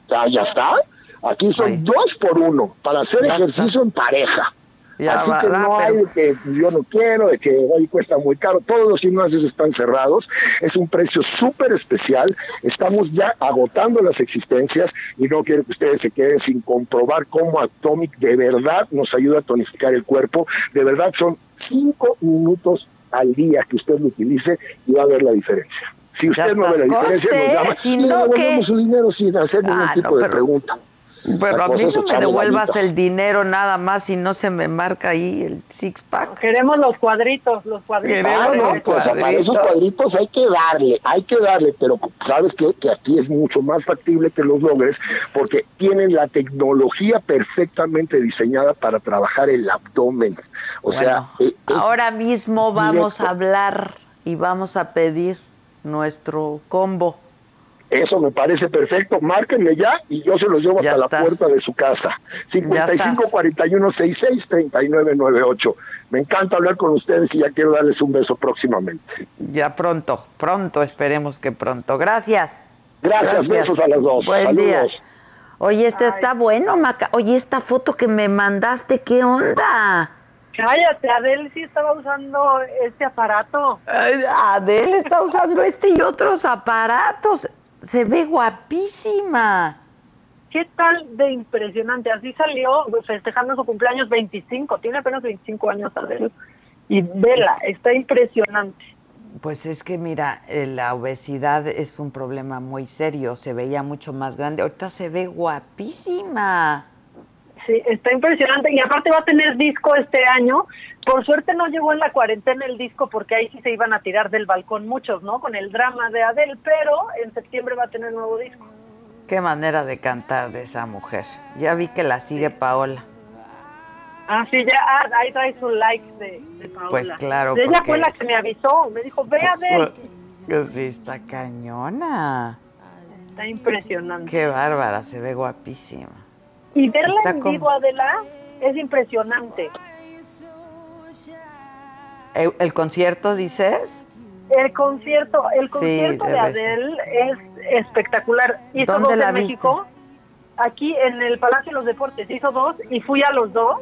Ya, ya está. Aquí son dos por uno para hacer Ya ejercicio en pareja. Ya Así va, que va, no hay de que yo no quiero, de que hoy cuesta muy caro. Todos los gimnasios están cerrados. Es un precio súper especial. Estamos ya agotando las existencias y no quiero que ustedes se queden sin comprobar cómo Atomic de verdad nos ayuda a tonificar el cuerpo. De verdad son cinco minutos al día que usted lo utilice y va a ver la diferencia. Si usted no ve la diferencia, nos llama y le devolvemos su dinero sin hacer ningún Ah, tipo no, de pregunta. Pero a mí no me devuelvas el dinero nada más si no se me marca ahí el six pack. Queremos los cuadritos, los cuadritos. Ah, no, pues para esos cuadritos hay que darle, hay que darle, pero sabes qué? que aquí es mucho más factible que los logres porque tienen la tecnología perfectamente diseñada para trabajar el abdomen. O sea, eh, es- Ahora mismo vamos directo. a hablar y vamos a pedir nuestro combo. Eso me parece perfecto. Márquenme ya y yo se los llevo hasta la puerta de su casa. 55 estás. 41 66 39 98. Me encanta hablar con ustedes y ya quiero darles un beso próximamente. Ya pronto, pronto, esperemos que pronto. Gracias. Gracias, besos a las dos. Buen Saludos. día. Oye, este está bueno, Maca. Oye, esta foto que me mandaste, ¿qué onda? Cállate, Adel sí estaba usando este aparato. Ay, Adele está usando este y otros aparatos. Se ve guapísima. ¿Qué tal de impresionante? Así salió festejando su cumpleaños 25. Tiene apenas 25 años, Adel. Y vela, está impresionante. Pues es que mira, eh, la obesidad es un problema muy serio. Se veía mucho más grande. Ahorita se ve guapísima. Sí, está impresionante. Y aparte va a tener disco este año. Por suerte no llegó en la cuarentena el disco porque ahí sí se iban a tirar del balcón muchos, ¿no? Con el drama de Adele, pero en septiembre va a tener nuevo disco. Qué manera de cantar de esa mujer. Ya vi que la sigue Paola. Ah, sí, ya, ah, ahí trae su like de, de Paola. Pues claro, Ella porque- fue la que me avisó, me dijo, ve Adele. Que sí, está cañona. Está impresionante. Qué bárbara, se ve guapísima. Y verla Está en vivo, Adela, es impresionante. ¿El, el concierto, dices? El concierto, el Sí, concierto de. Adele es espectacular. Hizo ¿Dónde dos la en México, aquí en el Palacio de los Deportes. Hizo dos y fui a los dos.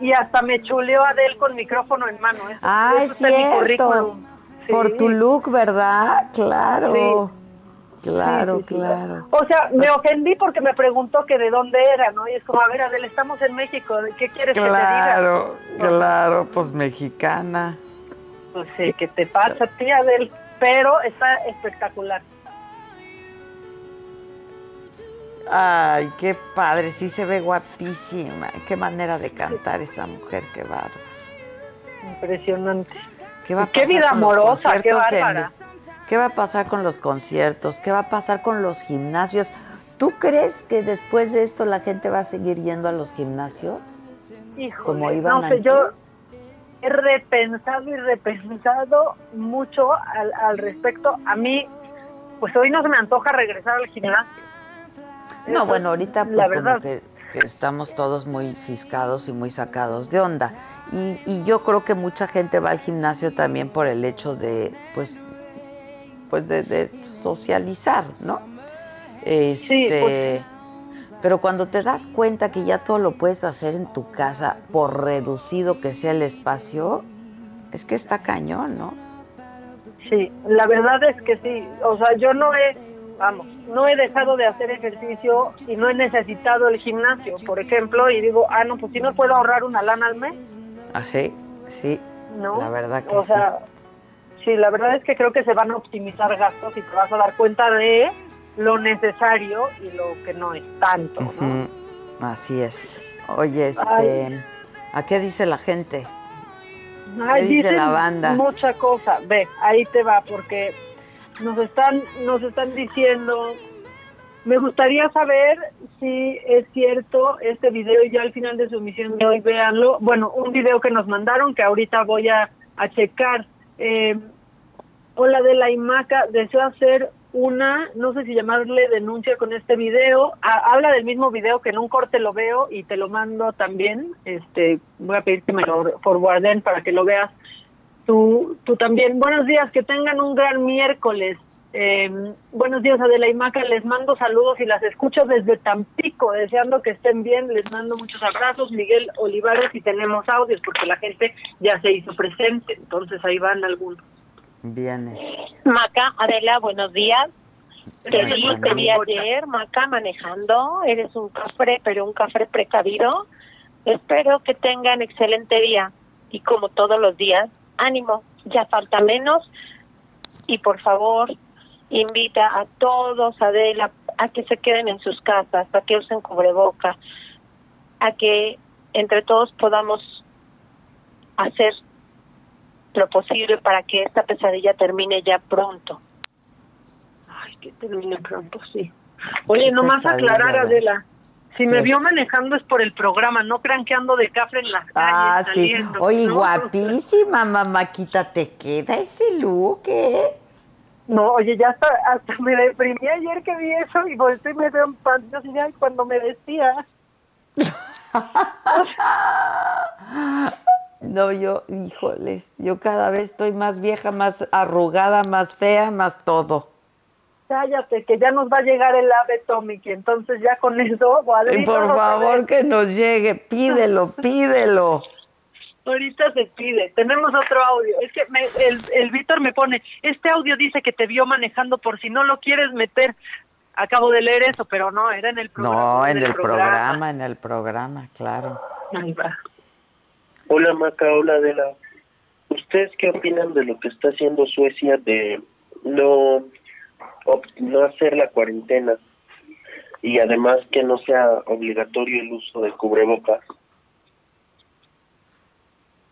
Y hasta me chuleó Adele con micrófono en mano. Eso- Ah, eso es cierto. Sí. Por tu look, ¿verdad? Claro. Claro, Sí, sí, sí. claro. O sea, me ofendí porque me preguntó que de dónde era, ¿no? Y es como, a ver, Adele, estamos en México, ¿de ¿qué quieres Claro, que te diga? claro, pues mexicana. Pues sí, ¿qué te pasa, tía Adele? Pero está espectacular. Ay, qué padre, sí se ve guapísima. Qué manera de cantar esa mujer, qué bárbaro. Impresionante. ¿Qué, va a Qué pasar vida amorosa, qué en- bárbara. ¿Qué va a pasar con los conciertos? ¿Qué va a pasar con los gimnasios? ¿Tú crees que después de esto la gente va a seguir yendo a los gimnasios? Híjole, Como iban no sé, yo antes. he repensado y repensado mucho al, al respecto. A mí, pues hoy no se me antoja regresar al gimnasio. No, Eso bueno, ahorita pues la como verdad. que, que estamos todos muy ciscados y muy sacados de onda. Y, y yo creo que mucha gente va al gimnasio también por el hecho de, pues, pues de, de socializar, ¿no? Este, pero cuando te das cuenta que ya todo lo puedes hacer en tu casa, por reducido que sea el espacio, es que está cañón, ¿no? Sí, la verdad es que sí. O sea, yo no he, vamos, no he dejado de hacer ejercicio y no he necesitado el gimnasio, por ejemplo, y digo, ah, no, pues si no puedo ahorrar una lana al mes, Así, sí, ¿no? la verdad que o sí. sea, sí, la verdad es que creo que se van a optimizar gastos y te vas a dar cuenta de lo necesario y lo que no es tanto, Así es. Oye, este, Ay. ¿a qué dice la gente? Ay, ¿Qué dice la banda? Mucha cosa. Ve, ahí te va, porque nos están, nos están diciendo. Me gustaría saber si es cierto este video ya al final de su emisión de hoy, véanlo. Bueno, un video que nos mandaron que ahorita voy a, a checar. Eh, hola de la IMACA, deseo hacer una, no sé si llamarle denuncia con este video. Ha- habla del mismo video que en un corte lo veo y te lo mando también. Este, voy a pedir que me lo forwarden para que lo veas tú, tú también. Buenos días, que tengan un gran miércoles. Eh, buenos días, Adela y Maca. Les mando saludos y las escucho desde Tampico, deseando que estén bien. Les mando muchos abrazos. Miguel Olivares, y tenemos audios porque la gente ya se hizo presente. Entonces ahí van algunos. Viene. Maca, Adela, buenos días. Te vi, Buenos te vi ayer, Maca, manejando. Eres un cafre, pero un cafre precavido. Espero que tengan excelente día. Y como todos los días, ánimo, ya falta menos. y por favor invita a todos, Adela, a que se queden en sus casas, a que usen cubreboca, a que entre todos podamos hacer lo posible para que esta pesadilla termine ya pronto. Ay, que termine pronto, sí. Oye, nomás pesadilla, aclarar. Adela. Si me vio manejando es por el programa, no crean que ando de cafre en las calles. Ah, sí. Oye, ¿no? guapísima, mamáquita, te queda ese look, ¿eh? No, oye, ya hasta, hasta me deprimí ayer que vi eso y volteé y me veo en pantalla y ay, cuando me vestía. <laughs> No, yo, híjoles, yo cada vez estoy más vieja, más arrugada, más fea, más todo. Cállate, que ya nos va a llegar el ave Tomic y entonces ya con eso, Y por favor, que nos llegue, pídelo, pídelo. <laughs> Ahorita se pide. Tenemos otro audio. Es que me- el, el Víctor me pone, este audio dice que te vio manejando por si no lo quieres meter. Acabo de leer eso, pero no, era en el programa. No, en el programa, en el programa, claro. Ahí va. Hola Maca, hola Adela. ¿Ustedes qué opinan de lo que está haciendo Suecia de no, no hacer la cuarentena y además que no sea obligatorio el uso de cubrebocas?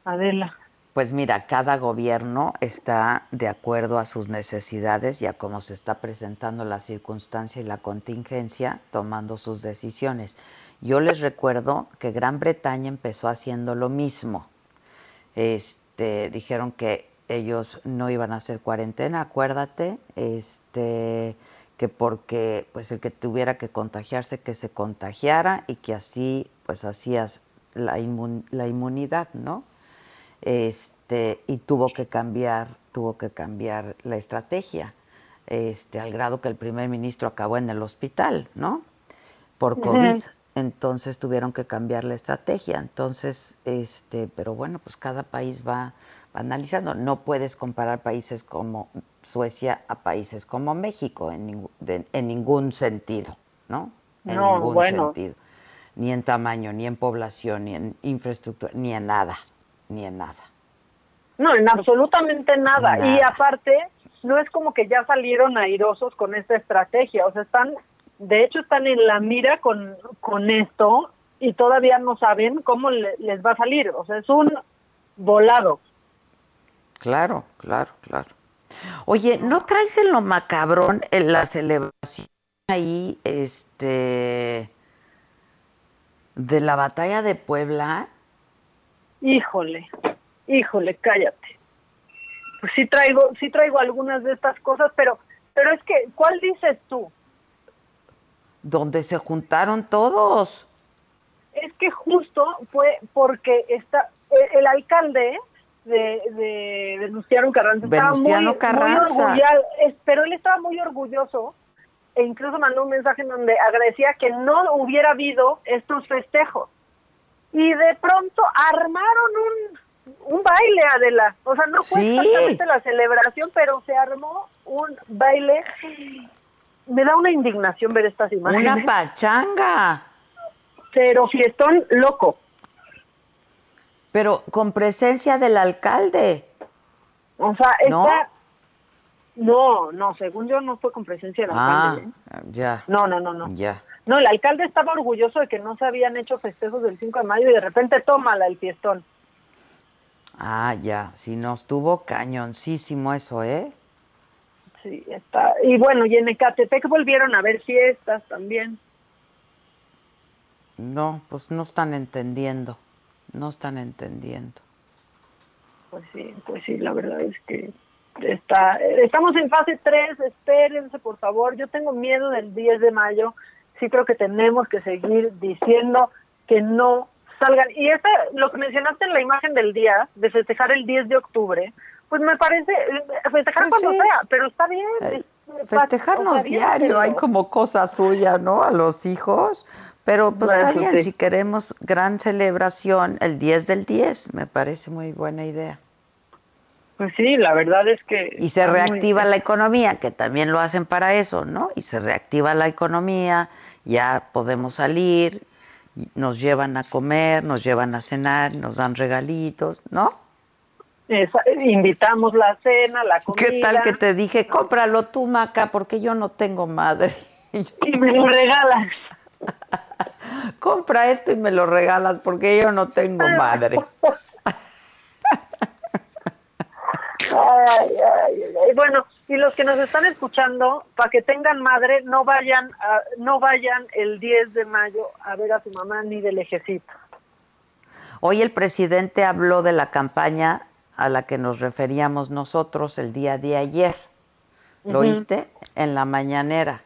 Adela. Pues mira, cada gobierno está de acuerdo a sus necesidades y a cómo se está presentando la circunstancia y la contingencia, tomando sus decisiones. Yo les recuerdo que Gran Bretaña empezó haciendo lo mismo. Este, dijeron que ellos no iban a hacer cuarentena, acuérdate, este, que porque pues el que tuviera que contagiarse que se contagiara y que así pues hacías la, la inmunidad, ¿no? Este y tuvo que cambiar tuvo que cambiar la estrategia este al grado que el primer ministro acabó en el hospital no por covid entonces tuvieron que cambiar la estrategia. Entonces este pero bueno pues cada país va, va analizando. No puedes comparar países como Suecia a países como México en, ningú- de- en ningún sentido no en No, ningún bueno. sentido. Ni en tamaño ni en población ni en infraestructura ni en nada ni en nada No, en absolutamente nada. Nada. Y aparte, no es como que ya salieron airosos con esta estrategia. O sea, están, de hecho, están en la mira con, con esto y todavía no saben cómo le- les va a salir. O sea, es un volado. Claro, claro, claro. Oye, ¿no traes en lo macabrón en la celebración ahí, este, de la batalla de Puebla? Híjole, híjole, cállate. Pues sí traigo, sí traigo algunas de estas cosas, pero, pero es que, ¿cuál dices tú? Donde se juntaron todos. Es que justo fue porque está el, el alcalde de, de Venustiano Carranza estaba muy, muy orgulloso, pero él estaba muy orgulloso e incluso mandó un mensaje en donde agradecía que no hubiera habido estos festejos. Y de pronto armaron un, un baile, Adela. O sea, no fue Sí. exactamente la celebración, pero se armó un baile. Me da una indignación ver estas imágenes. Una pachanga. Pero fiestón loco. Pero con presencia del alcalde. O sea, ¿No? está... No, no, según yo no fue con presencia del Ah, alcalde. ¿eh? ya. No, no, no, no. Ya. No, el alcalde estaba orgulloso de que no se habían hecho festejos del 5 de mayo y de repente tómala el fiestón. Ah, ya. Si no estuvo cañoncísimo eso, ¿eh? Sí, está. Y bueno, y en Ecatepec volvieron a ver fiestas también. No, pues no están entendiendo. No están entendiendo. Pues sí, pues sí, la verdad es que está, estamos en fase 3, espérense por favor, yo tengo miedo del 10 de mayo, sí creo que tenemos que seguir diciendo que no salgan. Y esta, lo que mencionaste en la imagen del día, de festejar el 10 de octubre, pues me parece, eh, festejar Pues cuando sí. sea, pero está bien. Eh, es- Festejarnos o sea, bien, diario, pero- hay como cosa suya, ¿no? A los hijos. Pero pues está Bueno, bien, sí. si queremos gran celebración, el 10 del 10, me parece muy buena idea. Pues sí, la verdad es que... Y se está muy- reactiva la economía, que también lo hacen para eso, ¿no? Y se reactiva la economía, ya podemos salir, nos llevan a comer, nos llevan a cenar, nos dan regalitos, ¿no? Esa- invitamos la cena, la comida. ¿Qué tal que te dije, cómpralo tú, Maca, porque yo no tengo madre? <laughs> Y me lo regalas. Compra esto y me lo regalas porque yo no tengo madre. <laughs> Ay, ay, ay. Bueno, y los que nos están escuchando, para que tengan madre, no vayan, a- no vayan el 10 de mayo a ver a su mamá ni del ejecito. Hoy el presidente habló de la campaña a la que nos referíamos nosotros el día de ayer. ¿Lo Ujú. oíste? En la mañanera.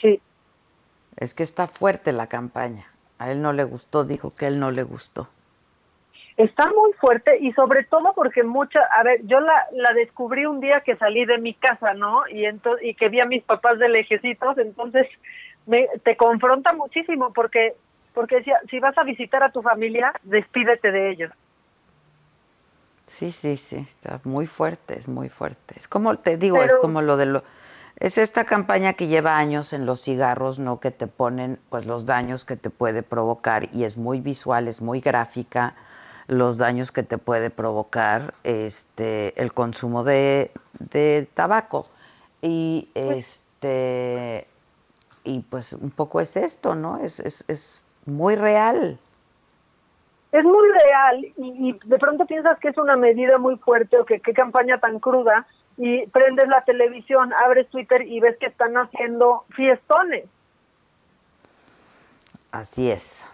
Sí. Es que está fuerte la campaña. A él no le gustó, dijo que a él no le gustó. Está muy fuerte y sobre todo porque mucha, a ver, yo la, la descubrí un día que salí de mi casa, ¿no? Y entonces y que vi a mis papás de lejecitos, entonces me, te confronta muchísimo porque porque decía, si vas a visitar a tu familia, despídete de ellos. Sí, sí, sí, está muy fuerte, es muy fuerte. Es como te digo, es como lo de lo es esta campaña que lleva años en los cigarros, no que te ponen pues los daños que te puede provocar y es muy visual, es muy gráfica los daños que te puede provocar este el consumo de, de tabaco y este y pues un poco es esto, ¿no? Es, es, es muy real. Es muy real y, y de pronto piensas que es una medida muy fuerte o que qué campaña tan cruda y prendes la televisión, abres Twitter y ves que están haciendo fiestones. Así es.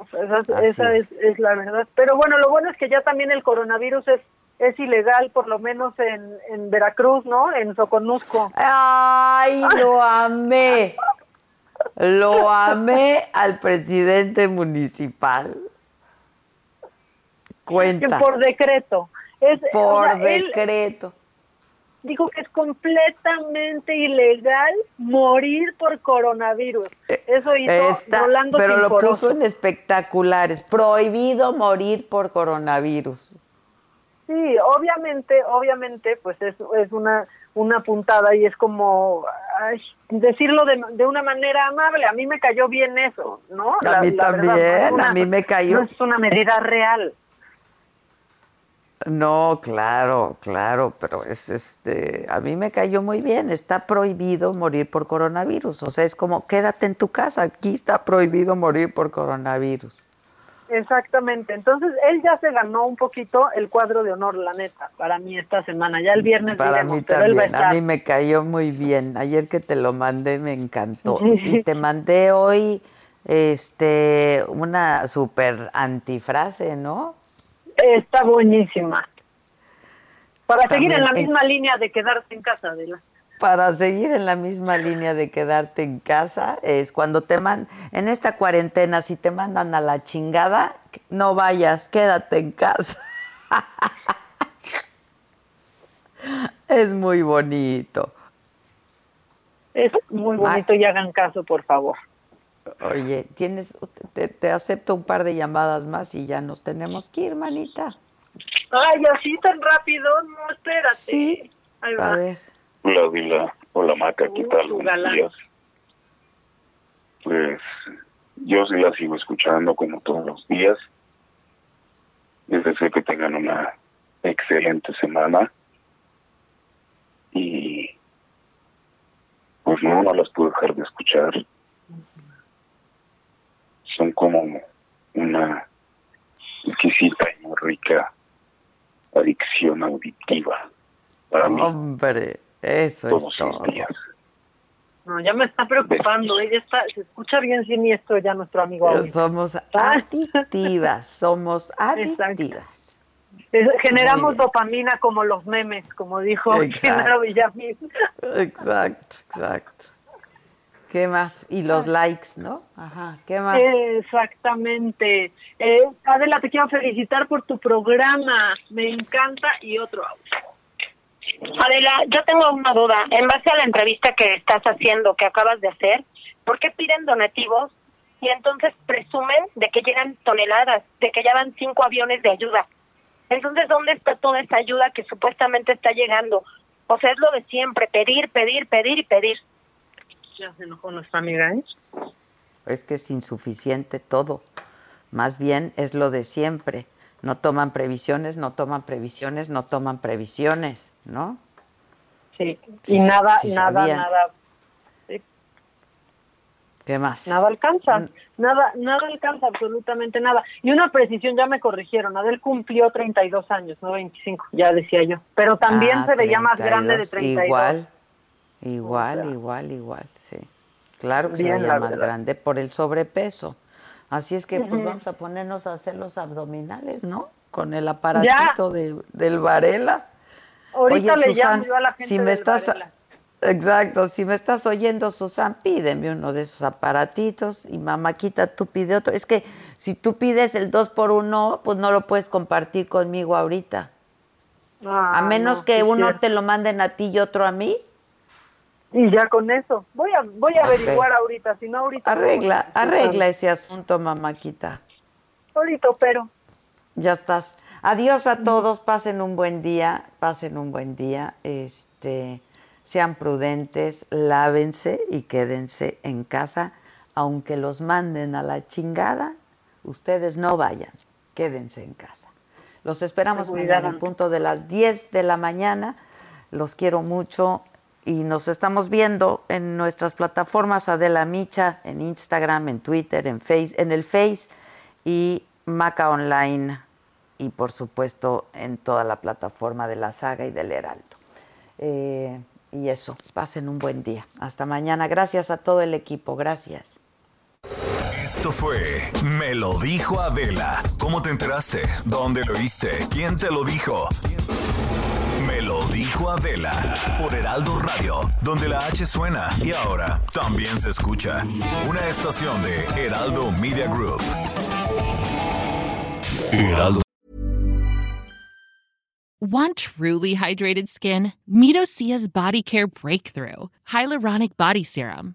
O sea, Esa, es. es la verdad. Pero bueno, lo bueno es que ya también el coronavirus es es ilegal, por lo menos en, en Veracruz, ¿no? En Soconusco. ¡Ay, <laughs> lo amé! Lo amé al presidente municipal. Cuenta. Que por decreto. Es, o Por sea, decreto. Dijo que es completamente ilegal morir por coronavirus. Eso hizo Está- Rolando pero lo puso en espectaculares. Prohibido morir por coronavirus. Sí, obviamente, obviamente, pues es, es una, una puntada y es como ay, decirlo de, de una manera amable. A mí me cayó bien eso, ¿no? A mí verdad, no también, una- a mí me cayó. No es una medida real. No, claro, claro, pero es este, a mí me cayó muy bien. Está prohibido morir por coronavirus. O sea, es como quédate en tu casa. Aquí está prohibido morir por coronavirus. Exactamente. Entonces, él ya se ganó un poquito el cuadro de honor, la neta, para mí esta semana. Ya el viernes Para diremos, mí pero él va a a mí me cayó muy bien. Ayer que te lo mandé me encantó. <laughs> Y te mandé hoy este una super antifrase, ¿no? Está buenísima. Para seguir en la misma línea de quedarse en casa, Adela. Para seguir en la misma línea de quedarte en casa, es cuando te mandan, en esta cuarentena, si te mandan a la chingada, no vayas, quédate en casa. <laughs> es muy bonito. Es muy bonito y hagan caso, por favor. Oye, tienes, te, te acepto un par de llamadas más y ya nos tenemos que ir, manita. Ay, así tan rápido, no, espérate. Sí. Ahí va. A ver. Hola, Vila. Hola, Maca. ¿Qué tal? su Buenos días. Pues yo sí la sigo escuchando como todos los días. Les deseo que tengan una excelente semana. Y pues no, no las puedo dejar de escuchar. Son como una exquisita y muy rica adicción auditiva para mí Hombre, eso es todos todo. días. No, ya me está preocupando. Ella está, se escucha bien siniestro ya nuestro amigo. Somos <laughs> adictivas, somos adictivas. Generamos dopamina como los memes, como dijo Exacto. Genaro Villamil. Exacto, exacto. ¿Qué más? Y los likes, ¿no? Ajá, ¿qué más? Exactamente. Eh, Adela, te quiero felicitar por tu programa. Me encanta y otro audio. Adela, yo tengo una duda. En base a la entrevista que estás haciendo, que acabas de hacer, ¿por qué piden donativos y entonces presumen de que llegan toneladas, de que ya van cinco aviones de ayuda? Entonces, ¿dónde está toda esa ayuda que supuestamente está llegando? O sea, es lo de siempre, pedir, pedir, pedir y pedir. Ya se enojó nuestra amiga, ¿eh? Es que es insuficiente todo. Más bien es lo de siempre. no toman previsiones, no toman previsiones, no toman previsiones, ¿no? Sí, Sí, y nada, sí nada, sabían. nada, sí, ¿Qué más? nada alcanza, nada, nada alcanza, absolutamente nada. Y una precisión, ya me corrigieron, Adel cumplió 32 años, no 25, ya decía yo, pero también Ah, se veía más grande de 32, 32. Igual, igual, igual, igual, sí. Claro que se veía más verdad. grande por el sobrepeso. Así es que pues vamos a ponernos a hacer los abdominales, ¿no? Con el aparatito de, del Varela. Ahorita Oye, le Susan, llamo yo a la gente si me del estás, Varela. exacto, si me estás oyendo, Susan, pídeme uno de esos aparatitos y mamáquita, tú pide otro. Es que si tú pides el dos por uno, pues no lo puedes compartir conmigo ahorita. Ah, a menos no, que uno cierto. te lo manden a ti y otro a mí. Y ya con eso, voy a, voy a averiguar ahorita, si no ahorita. Arregla, no, arregla ese asunto, mamáquita. Ahorita, pero. Ya estás. Adiós a todos, pasen un buen día, pasen un buen día, este, sean prudentes, lávense y quédense en casa, aunque los manden a la chingada, ustedes no vayan, quédense en casa. Los esperamos mañana ante- punto de las 10 de la mañana. Los quiero mucho y nos estamos viendo en nuestras plataformas Adela Micha, en Instagram, en Twitter, en Face, en el Face y Maca Online y por supuesto en toda la plataforma de la saga y del Heraldo. Eh, y eso, pasen un buen día. Hasta mañana. Gracias a todo el equipo. Gracias. Esto fue Me lo dijo Adela. ¿Cómo te enteraste? ¿Dónde lo oíste? ¿Quién te lo dijo? Lo dijo Adela por Heraldo Radio, donde la H suena y ahora también se escucha. Una estación de Heraldo Media Group. Heraldo. Want truly hydrated skin? Medocia's Body Care Breakthrough Hyaluronic Body Serum.